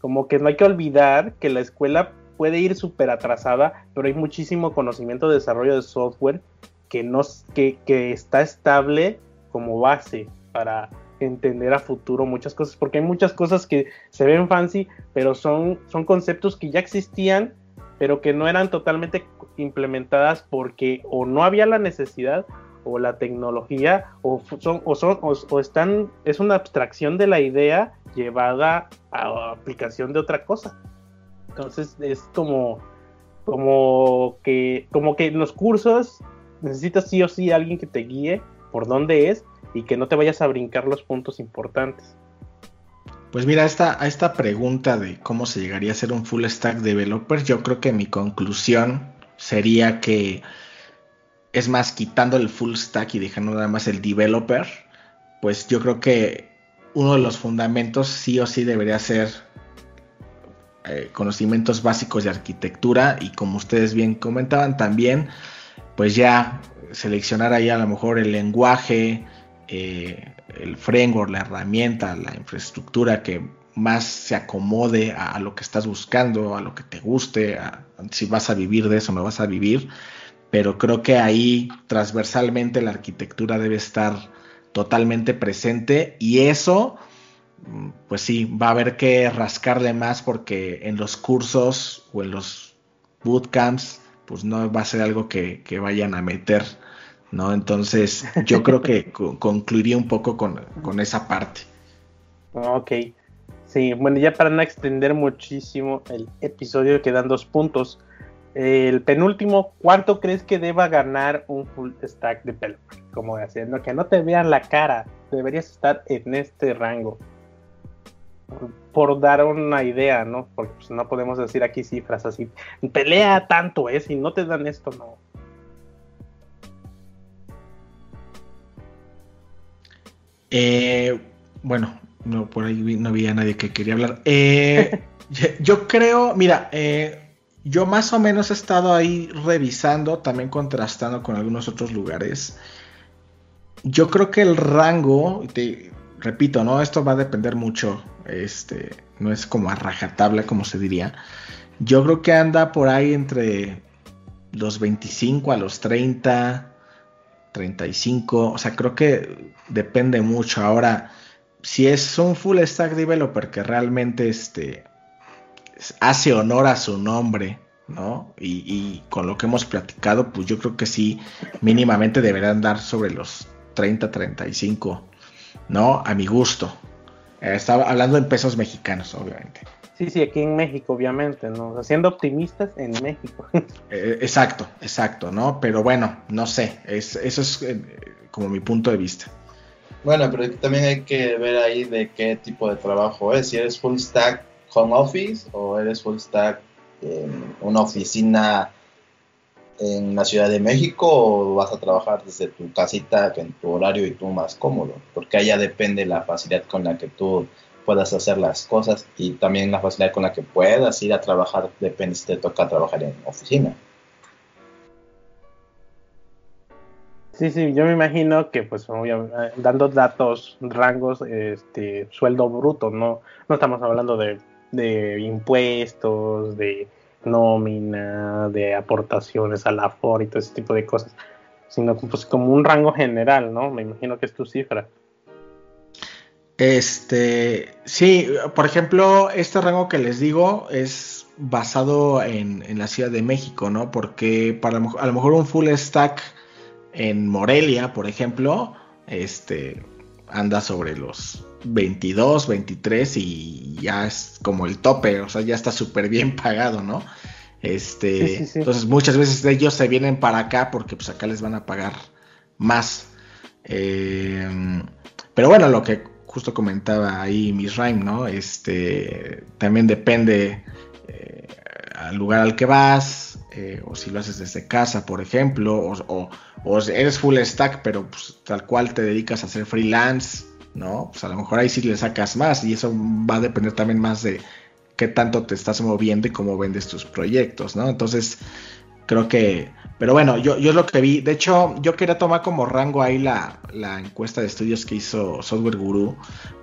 como que no hay que olvidar que la escuela puede ir súper atrasada, pero hay muchísimo conocimiento de desarrollo de software que, no, que, que está estable como base para entender a futuro muchas cosas, porque hay muchas cosas que se ven fancy, pero son, son conceptos que ya existían, pero que no eran totalmente implementadas porque o no había la necesidad o la tecnología o son o son o, están es una abstracción de la idea llevada a aplicación de otra cosa. Entonces es como como que como que en los cursos necesitas sí o sí alguien que te guíe por dónde es y que no te vayas a brincar los puntos importantes. Pues mira, esta, a esta pregunta de cómo se llegaría a ser un full stack developer, yo creo que mi conclusión sería que es más, quitando el full stack y dejando nada más el developer, pues yo creo que uno de los fundamentos sí o sí debería ser eh, conocimientos básicos de arquitectura y como ustedes bien comentaban también, pues ya seleccionar ahí a lo mejor el lenguaje, eh, el framework, la herramienta, la infraestructura que más se acomode a, lo que estás buscando, a lo que te guste, si vas a vivir de eso, no vas a vivir. Pero creo que ahí transversalmente la arquitectura debe estar totalmente presente y eso, pues sí, va a haber que rascarle más porque en los cursos o en los bootcamps, pues no va a ser algo que, que vayan a meter ¿no? Entonces, yo creo que concluiría un poco con, esa parte. Ok. Sí, bueno, ya para no extender muchísimo el episodio, quedan dos puntos. El penúltimo, ¿cuánto crees que deba ganar un full stack de pelo? Como haciendo que no te vean la cara, deberías estar en este rango. Por dar una idea, ¿no? Porque pues, no podemos decir aquí cifras así. Pelea tanto, ¿eh? Si no te dan esto, no. Eh, bueno, no, por ahí no había nadie que quería hablar. Eh, yo creo, mira, eh, yo más o menos he estado ahí revisando, también contrastando con algunos otros lugares. Yo creo que el rango, te repito, no, esto va a depender mucho, este, no es como a rajatabla, como se diría. Yo creo que anda por ahí entre los 25 a los 30, 35, o sea, creo que depende mucho. Ahora, si es un full stack developer que realmente este, hace honor a su nombre, ¿no? Y, con lo que hemos platicado, pues yo creo que sí, mínimamente deberán dar sobre los 30, 35, ¿no? A mi gusto. Eh, estaba hablando en pesos mexicanos, obviamente. Sí, sí, aquí en México, obviamente, ¿no? siendo optimistas en México. Eh, exacto, exacto, ¿no? Pero bueno, no sé, es, eso es eh, como mi punto de vista. Bueno, pero también hay que ver ahí de qué tipo de trabajo es, si eres full stack home office o eres full stack en una oficina en la Ciudad de México o vas a trabajar desde tu casita en tu horario y tú más cómodo, porque allá depende la facilidad con la que tú puedas hacer las cosas y también la facilidad con la que puedas ir a trabajar, depende si te toca trabajar en oficina. Sí, sí, yo me imagino que pues dando datos, rangos, este, sueldo bruto, no, no estamos hablando de, de impuestos, de nómina, de aportaciones a la FOR y todo ese tipo de cosas, sino pues como un rango general, ¿no? Me imagino que es tu cifra. Este, sí, por ejemplo, este rango que les digo es basado en, la Ciudad de México, ¿no? Porque para a lo mejor un full stack en Morelia, por ejemplo, este anda sobre los 22, 23 y ya es como el tope, o sea, ya está súper bien pagado, ¿no? Este, entonces muchas veces ellos se vienen para acá porque pues acá les van a pagar más. Eh, pero bueno, lo que justo comentaba ahí Miss Rhyme, ¿no? Este, también depende eh, al lugar al que vas, eh, o si lo haces desde casa, por ejemplo, o, eres full stack, pero pues, tal cual te dedicas a hacer freelance, ¿no? Pues a lo mejor ahí sí le sacas más y eso va a depender también más de qué tanto te estás moviendo y cómo vendes tus proyectos, ¿no? Entonces, creo que pero bueno, yo, yo lo que vi, de hecho, yo quería tomar como rango ahí la, encuesta de estudios que hizo Software Guru,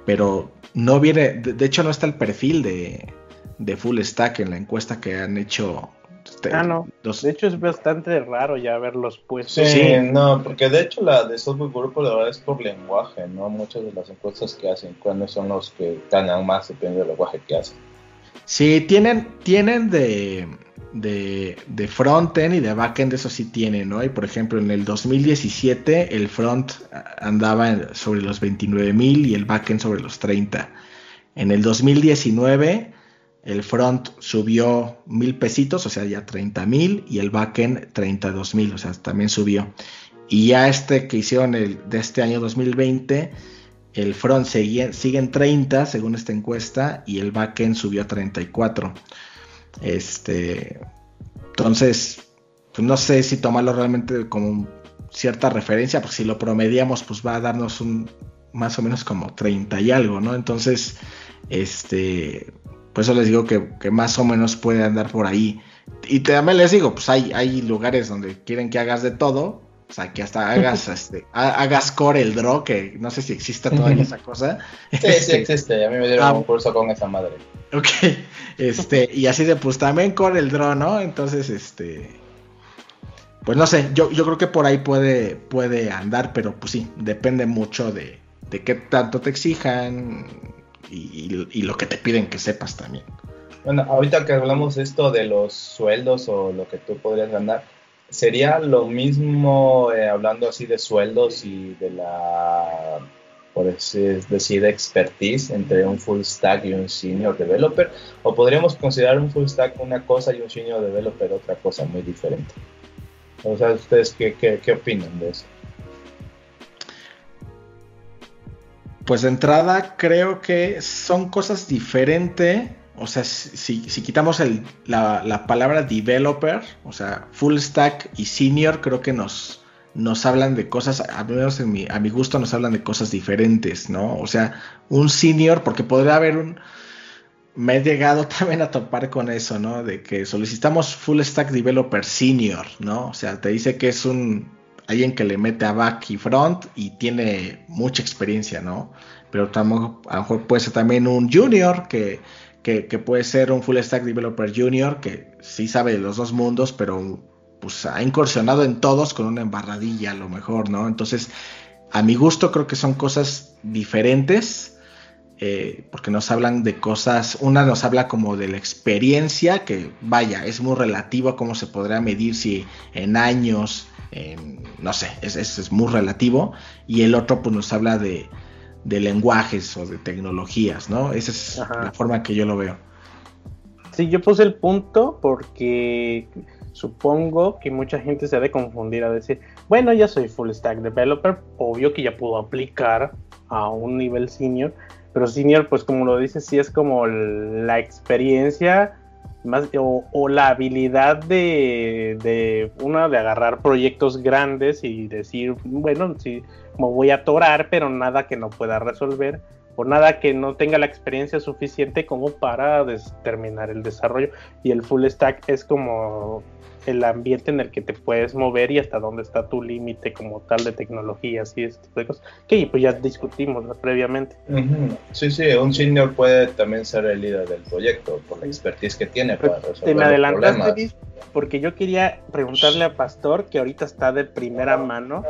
pero no viene, de, hecho no está el perfil de, Full Stack en la encuesta que han hecho. Este, ah, no. De hecho es bastante raro ya verlos puestos. Sí, no, porque de hecho la de Software pues, la verdad es por lenguaje, ¿no? Muchas de las encuestas que hacen, cuáles son los que ganan más, depende del lenguaje que hacen. Sí, tienen, tienen de de, de frontend y de backend, eso sí tiene, ¿no? Y por ejemplo, en el 2017 el front andaba sobre los 29 mil y el backend sobre los 30. En el 2019 el front subió mil pesitos, o sea, ya 30 mil, y el backend 32 mil, o sea, también subió. Y ya este que hicieron el, de este año 2020 el front sigue, sigue en 30 según esta encuesta y el backend subió a 34. Este, entonces, pues no sé si tomarlo realmente como cierta referencia, porque si lo promediamos, pues va a darnos un más o menos como 30 y algo, ¿no? Entonces, este, por eso les digo que, que más o menos puede andar por ahí. Y también les digo, pues hay, hay lugares donde quieren que hagas de todo, o sea, que hasta hagas, este, hagas core el draw, que no sé si existe todavía esa cosa. Sí, sí Este, existe. A mí me dieron ah. un curso con esa madre. Ok, este, y así de pues también core el draw, ¿no? Entonces, este, pues no sé, yo, yo creo que por ahí puede, puede andar, pero pues sí, depende mucho de, de qué tanto te exijan y, y- lo que te piden que sepas también. Bueno, ahorita que hablamos esto de los sueldos o lo que tú podrías ganar, ¿sería lo mismo eh, hablando así de sueldos y de la, por así decir, expertise entre un full stack y un senior developer? ¿O podríamos considerar un full stack una cosa y un senior developer otra cosa muy diferente? O sea, ¿ustedes qué, qué, qué opinan de eso? Pues de entrada creo que son cosas diferentes. O sea, si, quitamos el- la, la palabra developer, o sea, full stack y senior, creo que nos, nos hablan de cosas, a menos en mi, a mi gusto nos hablan de cosas diferentes, ¿no? O sea, un senior, porque podría haber un... Me he llegado también a topar con eso, ¿no? De que solicitamos full stack developer senior, ¿no? O sea, te dice que es un alguien que le mete a back y front y tiene mucha experiencia, ¿no? Pero tam- a lo mejor puede ser también un junior que, que, que puede ser un full stack developer junior que sí sabe de los dos mundos, pero pues ha incursionado en todos con una embarradilla a lo mejor, ¿no? Entonces, a mi gusto creo que son cosas diferentes. Eh, porque nos hablan de cosas, una nos habla como de la experiencia, que vaya, es muy relativo a cómo se podrá medir si en años, en, no sé, es, es- es muy relativo, y el otro pues nos habla de, de lenguajes o de tecnologías, ¿no? Esa es Ajá. la forma que yo lo veo. Sí, yo puse el punto porque supongo que mucha gente se ha de confundir a decir, bueno, ya soy full stack developer, obvio que ya puedo aplicar a un nivel senior, pero senior, pues como lo dices, sí es como la experiencia o, la habilidad de, de una de agarrar proyectos grandes y decir, bueno, sí, me voy a atorar, pero nada que no pueda resolver o nada que no tenga la experiencia suficiente como para terminar el desarrollo. Y el full stack es como el ambiente en el que te puedes mover y hasta dónde está tu límite como tal de tecnologías y este tipo de cosas. Que pues ya discutimos ¿no? previamente. Sí, sí, un senior puede también ser el líder del proyecto por la expertise que tiene para Te resolver me los adelantaste. Luis, porque yo quería preguntarle a Pastor, que ahorita está de primera mano,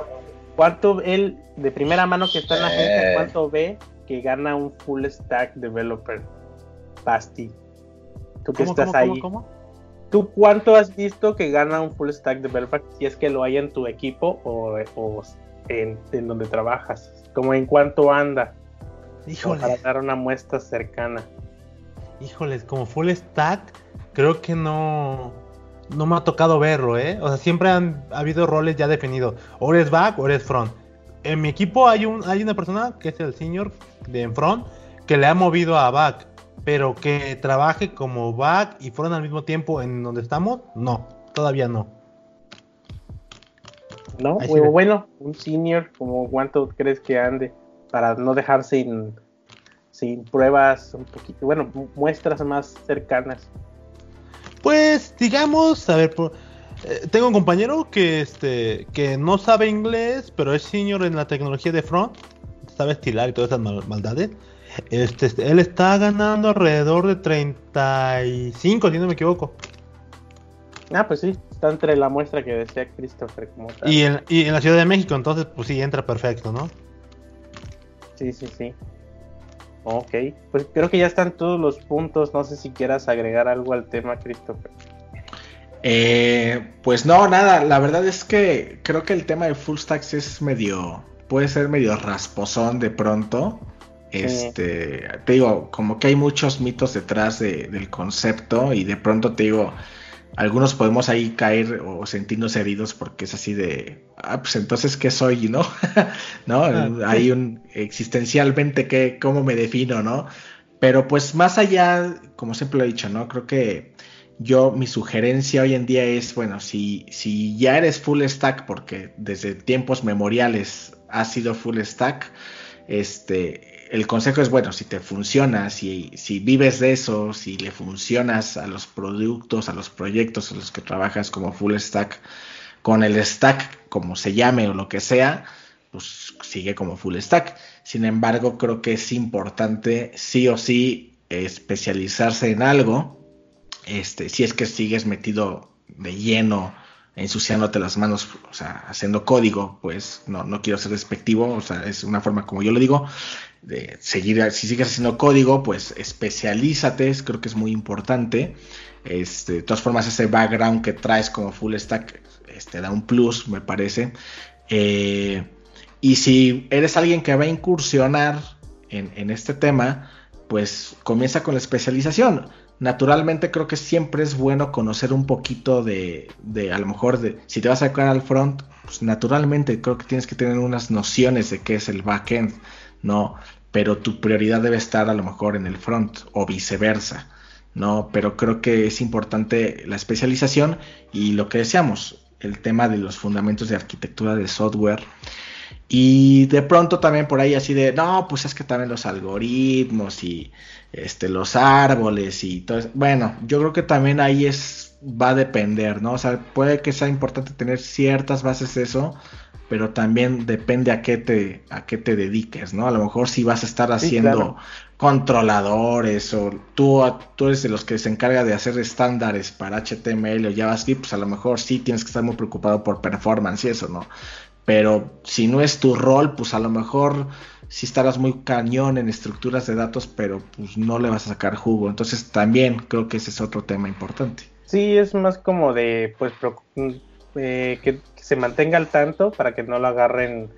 ¿cuánto él, de primera mano que está en la agencia, Eh. cuánto ve que gana un full stack developer? Basti, tú que ¿Cómo, estás cómo, ahí. cómo, cómo? ¿Tú cuánto has visto que gana un full stack developer si es que lo hay en tu equipo o, o en, en donde trabajas? ¿Cómo en cuánto anda? Híjole. Para dar una muestra cercana. Híjoles, como full stack, creo que no, no me ha tocado verlo, ¿eh? O sea, siempre han ha habido roles ya definidos. O eres back o eres front. En mi equipo hay, un, hay una persona que es el senior de en front que le ha movido a back, pero que trabaje como back y front al mismo tiempo en donde estamos, no, todavía no. ¿No? Sí bueno, un senior, como cuánto crees que ande para no dejar sin, sin pruebas un poquito, bueno, mu- muestras más cercanas. Pues digamos, a ver, por- eh, tengo un compañero que este que no sabe inglés, pero es senior en la tecnología de front, sabe estilar y todas esas mal- maldades. Este, él está ganando alrededor de 35, si no me equivoco. Ah, pues sí, está entre la muestra que decía Christopher como tal. Y en, y en la Ciudad de México, entonces, pues sí, entra perfecto, ¿no? Sí, sí, sí. Ok, pues creo que ya están todos los puntos. No sé si quieras agregar algo al tema, Christopher. Eh, pues no, nada, la verdad es que creo que el tema de full stacks es medio, puede ser medio rasposón de pronto. Este, te digo, como que hay muchos mitos detrás de- del concepto y de pronto te digo, algunos podemos ahí caer o sentirnos heridos porque es así de, ah, pues entonces, ¿qué soy, no? ¿No? Ah, hay un, existencialmente, ¿qué, ¿cómo me defino, no? Pero pues más allá, como siempre lo he dicho, ¿no? Creo que yo, mi sugerencia hoy en día es, bueno, si, si ya eres full stack, porque desde tiempos memoriales has sido full stack, este, el consejo es, bueno, si te funciona, si, si vives de eso, si le funcionas a los productos, a los proyectos a los que trabajas como full stack, con el stack, como se llame o lo que sea, pues sigue como full stack. Sin embargo, creo que es importante sí o sí especializarse en algo. Este, si es que sigues metido de lleno ensuciándote las manos, o sea, haciendo código, pues no, no quiero ser despectivo, o sea, es una forma como yo lo digo, seguir, si sigues haciendo código, pues especialízate, creo que es muy importante. Este, de todas formas, ese background que traes como full stack este, da un plus, me parece. Eh, y si eres alguien que va a incursionar en, en, este tema, pues comienza con la especialización. Naturalmente creo que siempre es bueno conocer un poquito de, de a lo mejor, de, si te vas a sacar al front, pues naturalmente creo que tienes que tener unas nociones de qué es el backend, ¿no? Pero tu prioridad debe estar a lo mejor en el front o viceversa, ¿no? Pero creo que es importante la especialización y lo que deseamos, el tema de los fundamentos de arquitectura de software. Y de pronto también por ahí así de, no, pues es que también los algoritmos y este, los árboles y todo eso. Bueno, yo creo que también ahí es, va a depender, ¿no? O sea, puede que sea importante tener ciertas bases de eso, pero también depende a qué te, a qué te dediques, ¿no? A lo mejor si vas a estar haciendo sí, claro. controladores o tú, tú eres de los que se encarga de hacer estándares para HTML o JavaScript, pues a lo mejor sí tienes que estar muy preocupado por performance y eso, ¿no? Pero si no es tu rol, pues a lo mejor sí estarás muy cañón en estructuras de datos, pero pues no le vas a sacar jugo. Entonces también creo que ese es otro tema importante. Sí, es más como de, pues, eh, que, que, se mantenga al tanto para que no lo agarren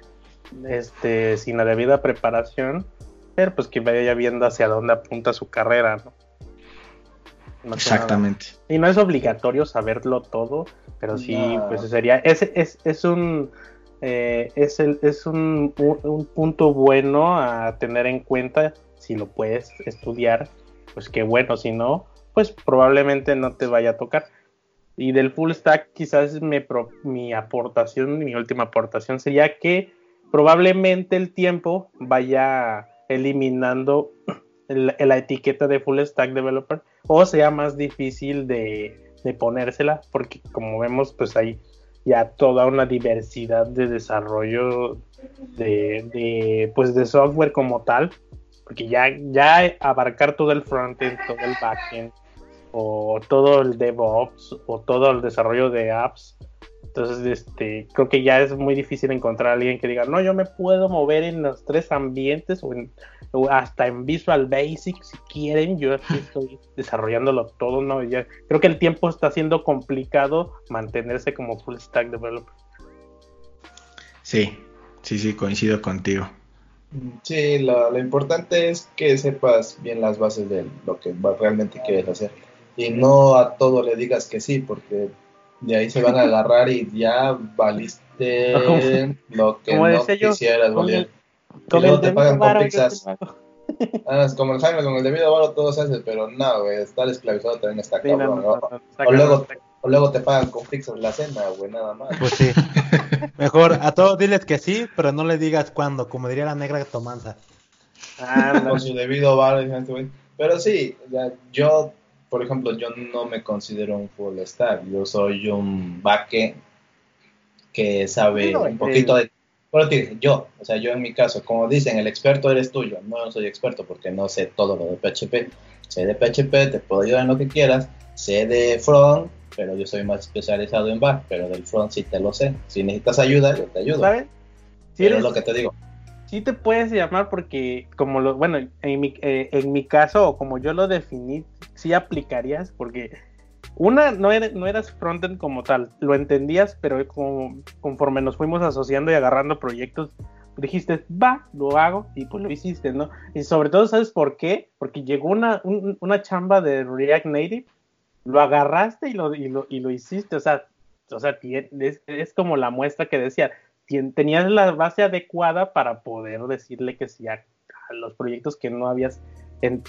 este, sin la debida preparación, pero pues que vaya viendo hacia dónde apunta su carrera, Exactamente. Y no es obligatorio saberlo todo, pero sí, no. pues sería, es, es, es un eh, es, el, es un, un, un, punto bueno a tener en cuenta si lo puedes estudiar, pues qué bueno, si no, pues probablemente no te vaya a tocar. Y del full stack quizás me pro, mi aportación, mi última aportación sería que probablemente el tiempo vaya eliminando el, la etiqueta de full stack developer o sea más difícil de, de ponérsela porque como vemos pues hay ya toda una diversidad de desarrollo de, de, pues de software como tal, porque ya, ya abarcar todo el frontend, todo el backend, o todo el DevOps, o todo el desarrollo de apps, entonces este, creo que ya es muy difícil encontrar a alguien que diga, no, yo me puedo mover en los tres ambientes, o, en, o hasta en Visual Basic, si quieren, yo aquí estoy desarrollándolo todo, ¿no? Ya, creo que el tiempo está siendo complicado mantenerse como full stack developer. Sí, sí, sí, coincido contigo. Sí, lo, lo, importante es que sepas bien las bases de lo que realmente quieres hacer. Y no a todo le digas que sí, porque de ahí se van a agarrar y ya valiste lo que no quisieras valer. Y luego te pagan con pizzas. Ah, es como el Jaime, con el debido varo todo se hace, pero no, güey, estar esclavizado también está sí, cabrón. No, no, no, está o, luego, o luego te pagan con pizzas la cena, güey, nada más. Pues sí. Mejor a todos diles que sí, pero no le digas cuándo, como diría la negra Tomanza. Ah, con su debido varo, güey. Pero sí, ya, yo, por ejemplo, yo no me considero un full stack, yo soy un backend que sabe no, un poquito de bueno, yo, o sea, yo en mi caso, como dicen, el experto eres tuyo. No soy experto porque no sé todo lo de PHP. Sé de PHP, te puedo ayudar en lo que quieras. Sé de front, pero yo soy más especializado en back. Pero del front sí te lo sé. Si necesitas ayuda, yo te ayudo. ¿Sabes? Si pero es lo que te digo. Sí te puedes llamar porque, como lo, bueno, en mi, eh, en mi caso, o como yo lo definí, sí aplicarías porque una, no, eres, no eras frontend como tal, lo entendías, pero como, conforme nos fuimos asociando y agarrando proyectos, dijiste, va, lo hago, y pues lo hiciste, ¿no? Y sobre todo, ¿sabes por qué? Porque llegó una, un, una chamba de React Native, lo agarraste y lo, y lo, y lo hiciste, o sea, o sea es, es como la muestra que decía, tenías la base adecuada para poder decirle que sí a, los proyectos que no habías,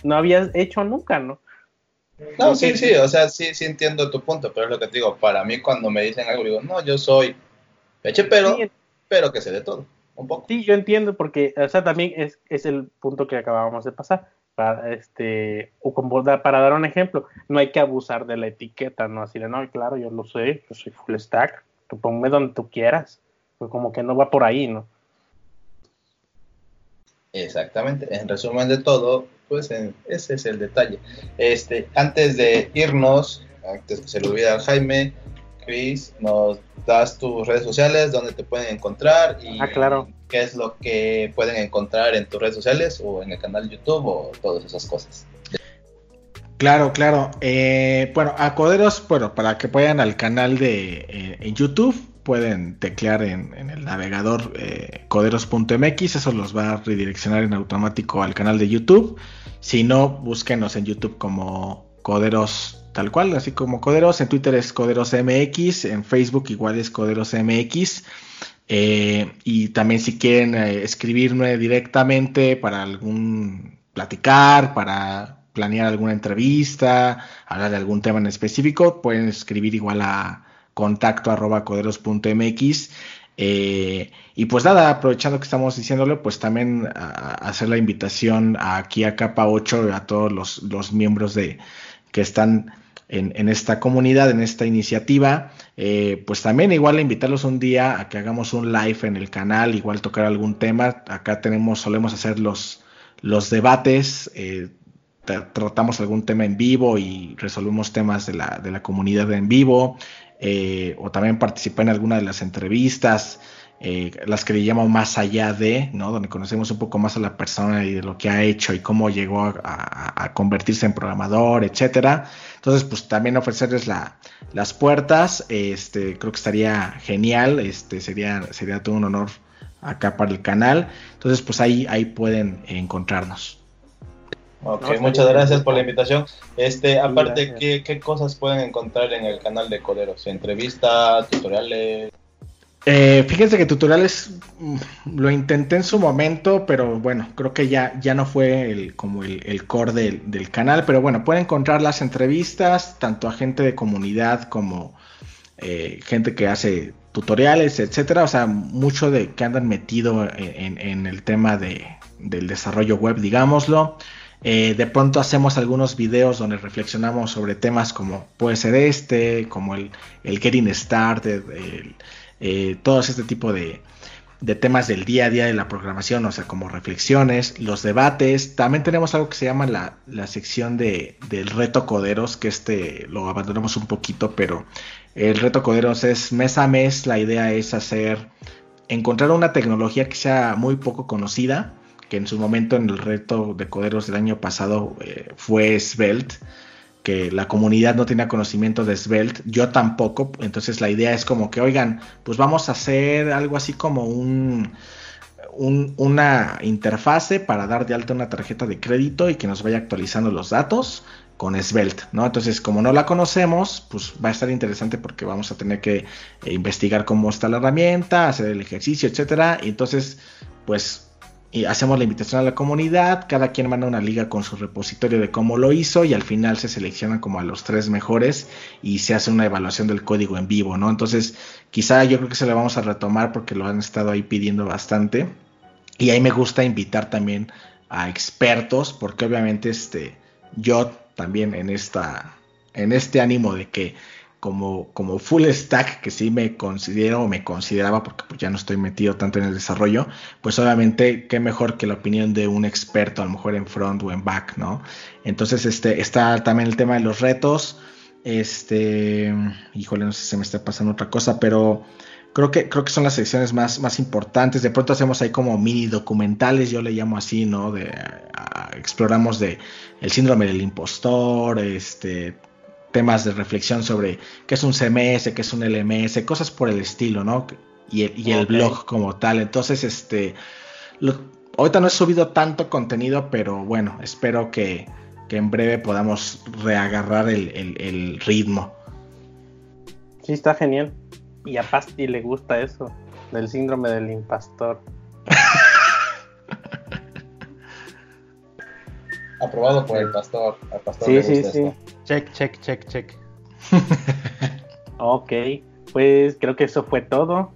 no habías hecho nunca, ¿no? No, sí, sí, o sea, sí, sí entiendo tu punto, pero es lo que te digo, para mí cuando me dicen algo, digo, no, yo soy peche, pero, pero que sé de todo, un poco. Sí, yo entiendo, porque, o sea, también es, es el punto que acabábamos de pasar, para, este, o como para dar un ejemplo, no hay que abusar de la etiqueta, ¿no? Así de, no, claro, yo lo sé, yo soy full stack, tú ponme donde tú quieras, pues como que no va por ahí, ¿no? Exactamente, en resumen de todo, pues ese es el detalle. Este, antes de irnos, antes que se le olvide a Jaime, Chris, nos das tus redes sociales, donde te pueden encontrar y ah, claro. qué es lo que pueden encontrar en tus redes sociales o en el canal YouTube o todas esas cosas. Claro, claro. Eh, bueno, a Coderos, bueno, para que vayan al canal de eh, en YouTube, pueden teclear en, el navegador eh, coderos.mx, eso los va a redireccionar en automático al canal de YouTube. Si no, búsquenos en YouTube como Coderos tal cual, así como Coderos. En Twitter es Coderos MX, en Facebook igual es Coderos MX. Eh, y también si quieren eh, escribirme directamente para algún platicar, para planear alguna entrevista, hablar de algún tema en específico, pueden escribir igual a contacto arroba coderos.mx. Eh, y pues nada, aprovechando que estamos diciéndole, pues también hacer la invitación aquí a Capa 8 a todos los, miembros de que están en, esta comunidad, en esta iniciativa, eh, pues también igual invitarlos un día a que hagamos un live en el canal, igual tocar algún tema. Acá tenemos, solemos hacer los, los debates, eh, tratamos algún tema en vivo y resolvemos temas de la, de la comunidad en vivo. Eh, o también participé en alguna de las entrevistas, eh, las que le llamo más allá de, ¿no? Donde conocemos un poco más a la persona y de lo que ha hecho y cómo llegó a, convertirse en programador, etcétera. Entonces, pues también ofrecerles las puertas, este, creo que estaría genial, este, sería, sería todo un honor acá para el canal. Entonces, pues ahí, ahí pueden encontrarnos. Ok, muchas gracias por la invitación. Este, aparte, ¿qué, cosas pueden encontrar en el canal de Coderos? ¿Entrevistas, tutoriales? Eh, fíjense que tutoriales mm, lo intenté en su momento, pero bueno, creo que ya, ya no fue el, como el, core del, canal. Pero bueno, pueden encontrar las entrevistas, tanto a gente de comunidad como eh, gente que hace tutoriales, etcétera. O sea, mucho de que andan metido en, el tema de, del desarrollo web, digámoslo. Eh, de pronto hacemos algunos videos donde reflexionamos sobre temas como puede ser este, como el, el Getting Started, eh, todo este tipo de, temas del día a día de la programación, o sea, como reflexiones, los debates. También tenemos algo que se llama la, la sección de, del reto coderos, que este lo abandonamos un poquito, pero el reto coderos es mes a mes, la idea es hacer, encontrar una tecnología que sea muy poco conocida que en su momento en el reto de coderos del año pasado eh, fue Svelte, que la comunidad no tenía conocimiento de Svelte, yo tampoco, entonces la idea es como que, oigan, pues vamos a hacer algo así como un, una interfase para dar de alta una tarjeta de crédito y que nos vaya actualizando los datos con Svelte, ¿no? Entonces, como no la conocemos, pues va a estar interesante porque vamos a tener que eh, investigar cómo está la herramienta, hacer el ejercicio, etcétera, y entonces, pues y hacemos la invitación a la comunidad, cada quien manda una liga con su repositorio de cómo lo hizo y al final se seleccionan como a los tres mejores y se hace una evaluación del código en vivo, ¿no? Entonces, quizá yo creo que se lo vamos a retomar porque lo han estado ahí pidiendo bastante. Y ahí me gusta invitar también a expertos porque obviamente este yo también en esta en este ánimo de que como, como full stack, que sí me considero o me consideraba, porque pues ya no estoy metido tanto en el desarrollo, pues obviamente qué mejor que la opinión de un experto, a lo mejor en front o en back, ¿no? Entonces, este, está también el tema de los retos. Este, híjole, no sé si se me está pasando otra cosa, pero creo que, creo que son las secciones más, más importantes. De pronto hacemos ahí como mini documentales, yo le llamo así, ¿no? De, exploramos de el síndrome del impostor, este, temas de reflexión sobre qué es un CMS, qué es un LMS, cosas por el estilo, ¿no? Y el, blog como tal. Entonces, este, ahorita no he subido tanto contenido, pero bueno, espero que, que en breve podamos reagarrar el, el- el ritmo. Sí, está genial. Y a Pasti le gusta eso, del síndrome del impastor. Aprobado por el pastor. Al pastor Sí, le sí, gusta sí. esto. Check, check, check, check. Ok, pues creo que eso fue todo.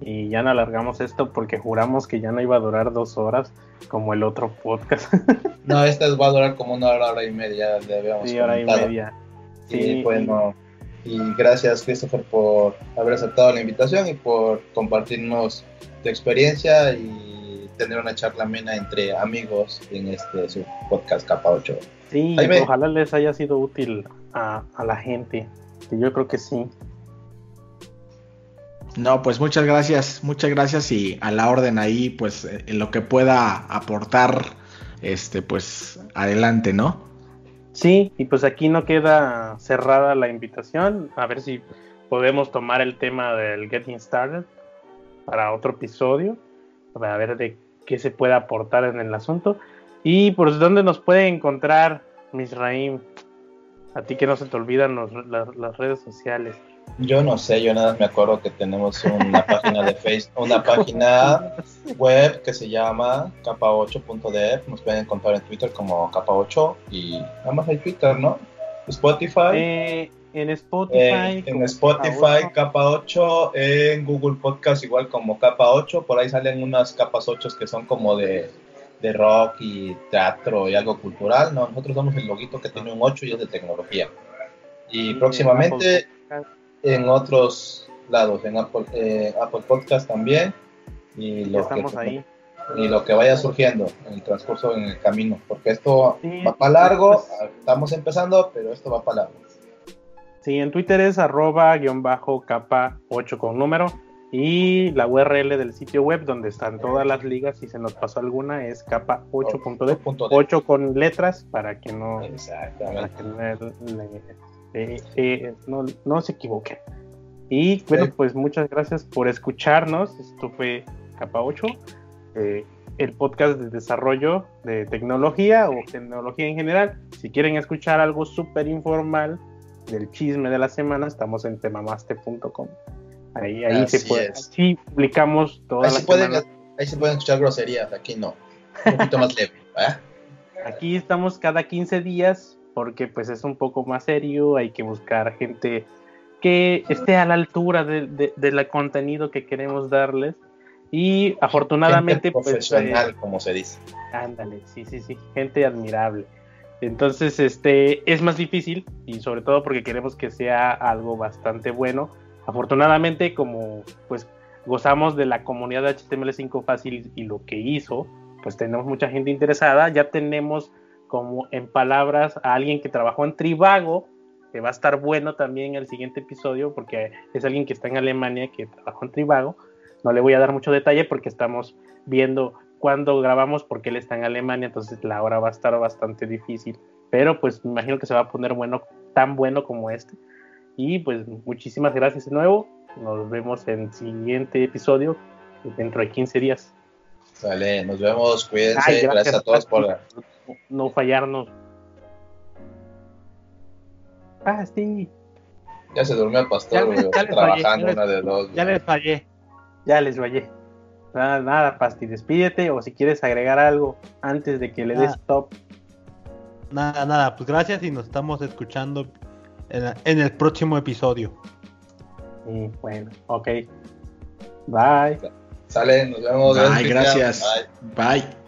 Y ya no alargamos esto porque juramos que ya no iba a durar dos horas como el otro podcast. No, esta va a durar como una hora, hora y media. Ya habíamos sí, hora y media. Y Sí, bueno, y gracias Christopher por haber aceptado la invitación y por compartirnos tu experiencia y tener una charla amena entre amigos en este su podcast Capa 8. Sí, Jaime. ojalá les haya sido útil a, a la gente. Que yo creo que sí. No, pues muchas gracias, muchas gracias y a la orden ahí, pues eh, en lo que pueda aportar, este, pues adelante, ¿no? Sí, y pues aquí no queda cerrada la invitación. A ver si podemos tomar el tema del Getting Started para otro episodio. Para ver de qué se puede aportar en el asunto. Y pues dónde nos puede encontrar Misraim. A ti que no se te olvidan los- la- las redes sociales. Yo no sé, yo nada más me acuerdo que tenemos una página de Facebook, una página web que se llama capa8.dev. Nos pueden encontrar en Twitter como capa8 y nada más hay Twitter, ¿no? Spotify. Eh, en Spotify. Eh, en Spotify, Capa capa 8, en Google Podcast igual como capa 8, por ahí salen unas capas 8 que son como de, de rock y teatro y algo cultural, no, nosotros damos el loguito que tiene un 8 y es de tecnología. Y próximamente en otros lados, en Apple, eh, Apple Podcast también, y lo, que, estamos ahí. y lo que vaya surgiendo en el transcurso, en el camino, porque esto Sí, va para largo, pues- estamos empezando, pero esto va para largo. Sí, en Twitter es arroba guion bajo capa 8 con número. Y la URL del sitio web donde están todas las ligas, si se nos pasó alguna, es capa 8.de. Punto de- 8 con letras para que no, para que le- eh, eh, no- no se equivoquen. Y bueno, Sí. pues muchas gracias por escucharnos. Esto fue capa 8, eh, el podcast de desarrollo de tecnología o tecnología en general. Si quieren escuchar algo súper informal del chisme de la semana, estamos en temamaste.com. Ahí, ahí se puede. Sí, publicamos todas Ahí las se, pueden, ahí se pueden escuchar groserías, aquí no. Un poquito más leve, ¿verdad? Aquí estamos cada 15 días porque pues es un poco más serio, hay que buscar gente que esté a la altura de, de- del contenido que queremos darles y afortunadamente Gente pues profesional, eh, como se dice. ándale, sí, sí, sí, gente admirable. Entonces, este es más difícil y sobre todo porque queremos que sea algo bastante bueno. Afortunadamente, como pues gozamos de la comunidad de HTML5 fácil y lo que hizo, pues tenemos mucha gente interesada. Ya tenemos como en palabras a alguien que trabajó en Trivago, que va a estar bueno también el siguiente episodio, porque es alguien que está en Alemania que trabajó en Trivago. No le voy a dar mucho detalle porque estamos viendo cuándo grabamos, porque él está en Alemania, entonces la hora va a estar bastante difícil. Pero pues me imagino que se va a poner bueno, tan bueno como este. Y pues muchísimas gracias de nuevo. Nos vemos en el siguiente episodio dentro de 15 días. Vale, nos vemos, cuídense. Ay, gracias, a todos por. no, no fallarnos. Ah, sí, Ya se durmió el pastor, Ya trabajando fallé, ya una de dos. ya les fallé. Ya les fallé. Nada, nada, Pasti, despídete o si quieres agregar algo antes de que le des stop. Nada, nada, pues gracias y nos estamos escuchando en, en el próximo episodio. Y bueno, ok. Bye. Sale, nos vemos. Bye, gracias. Bye. Bye.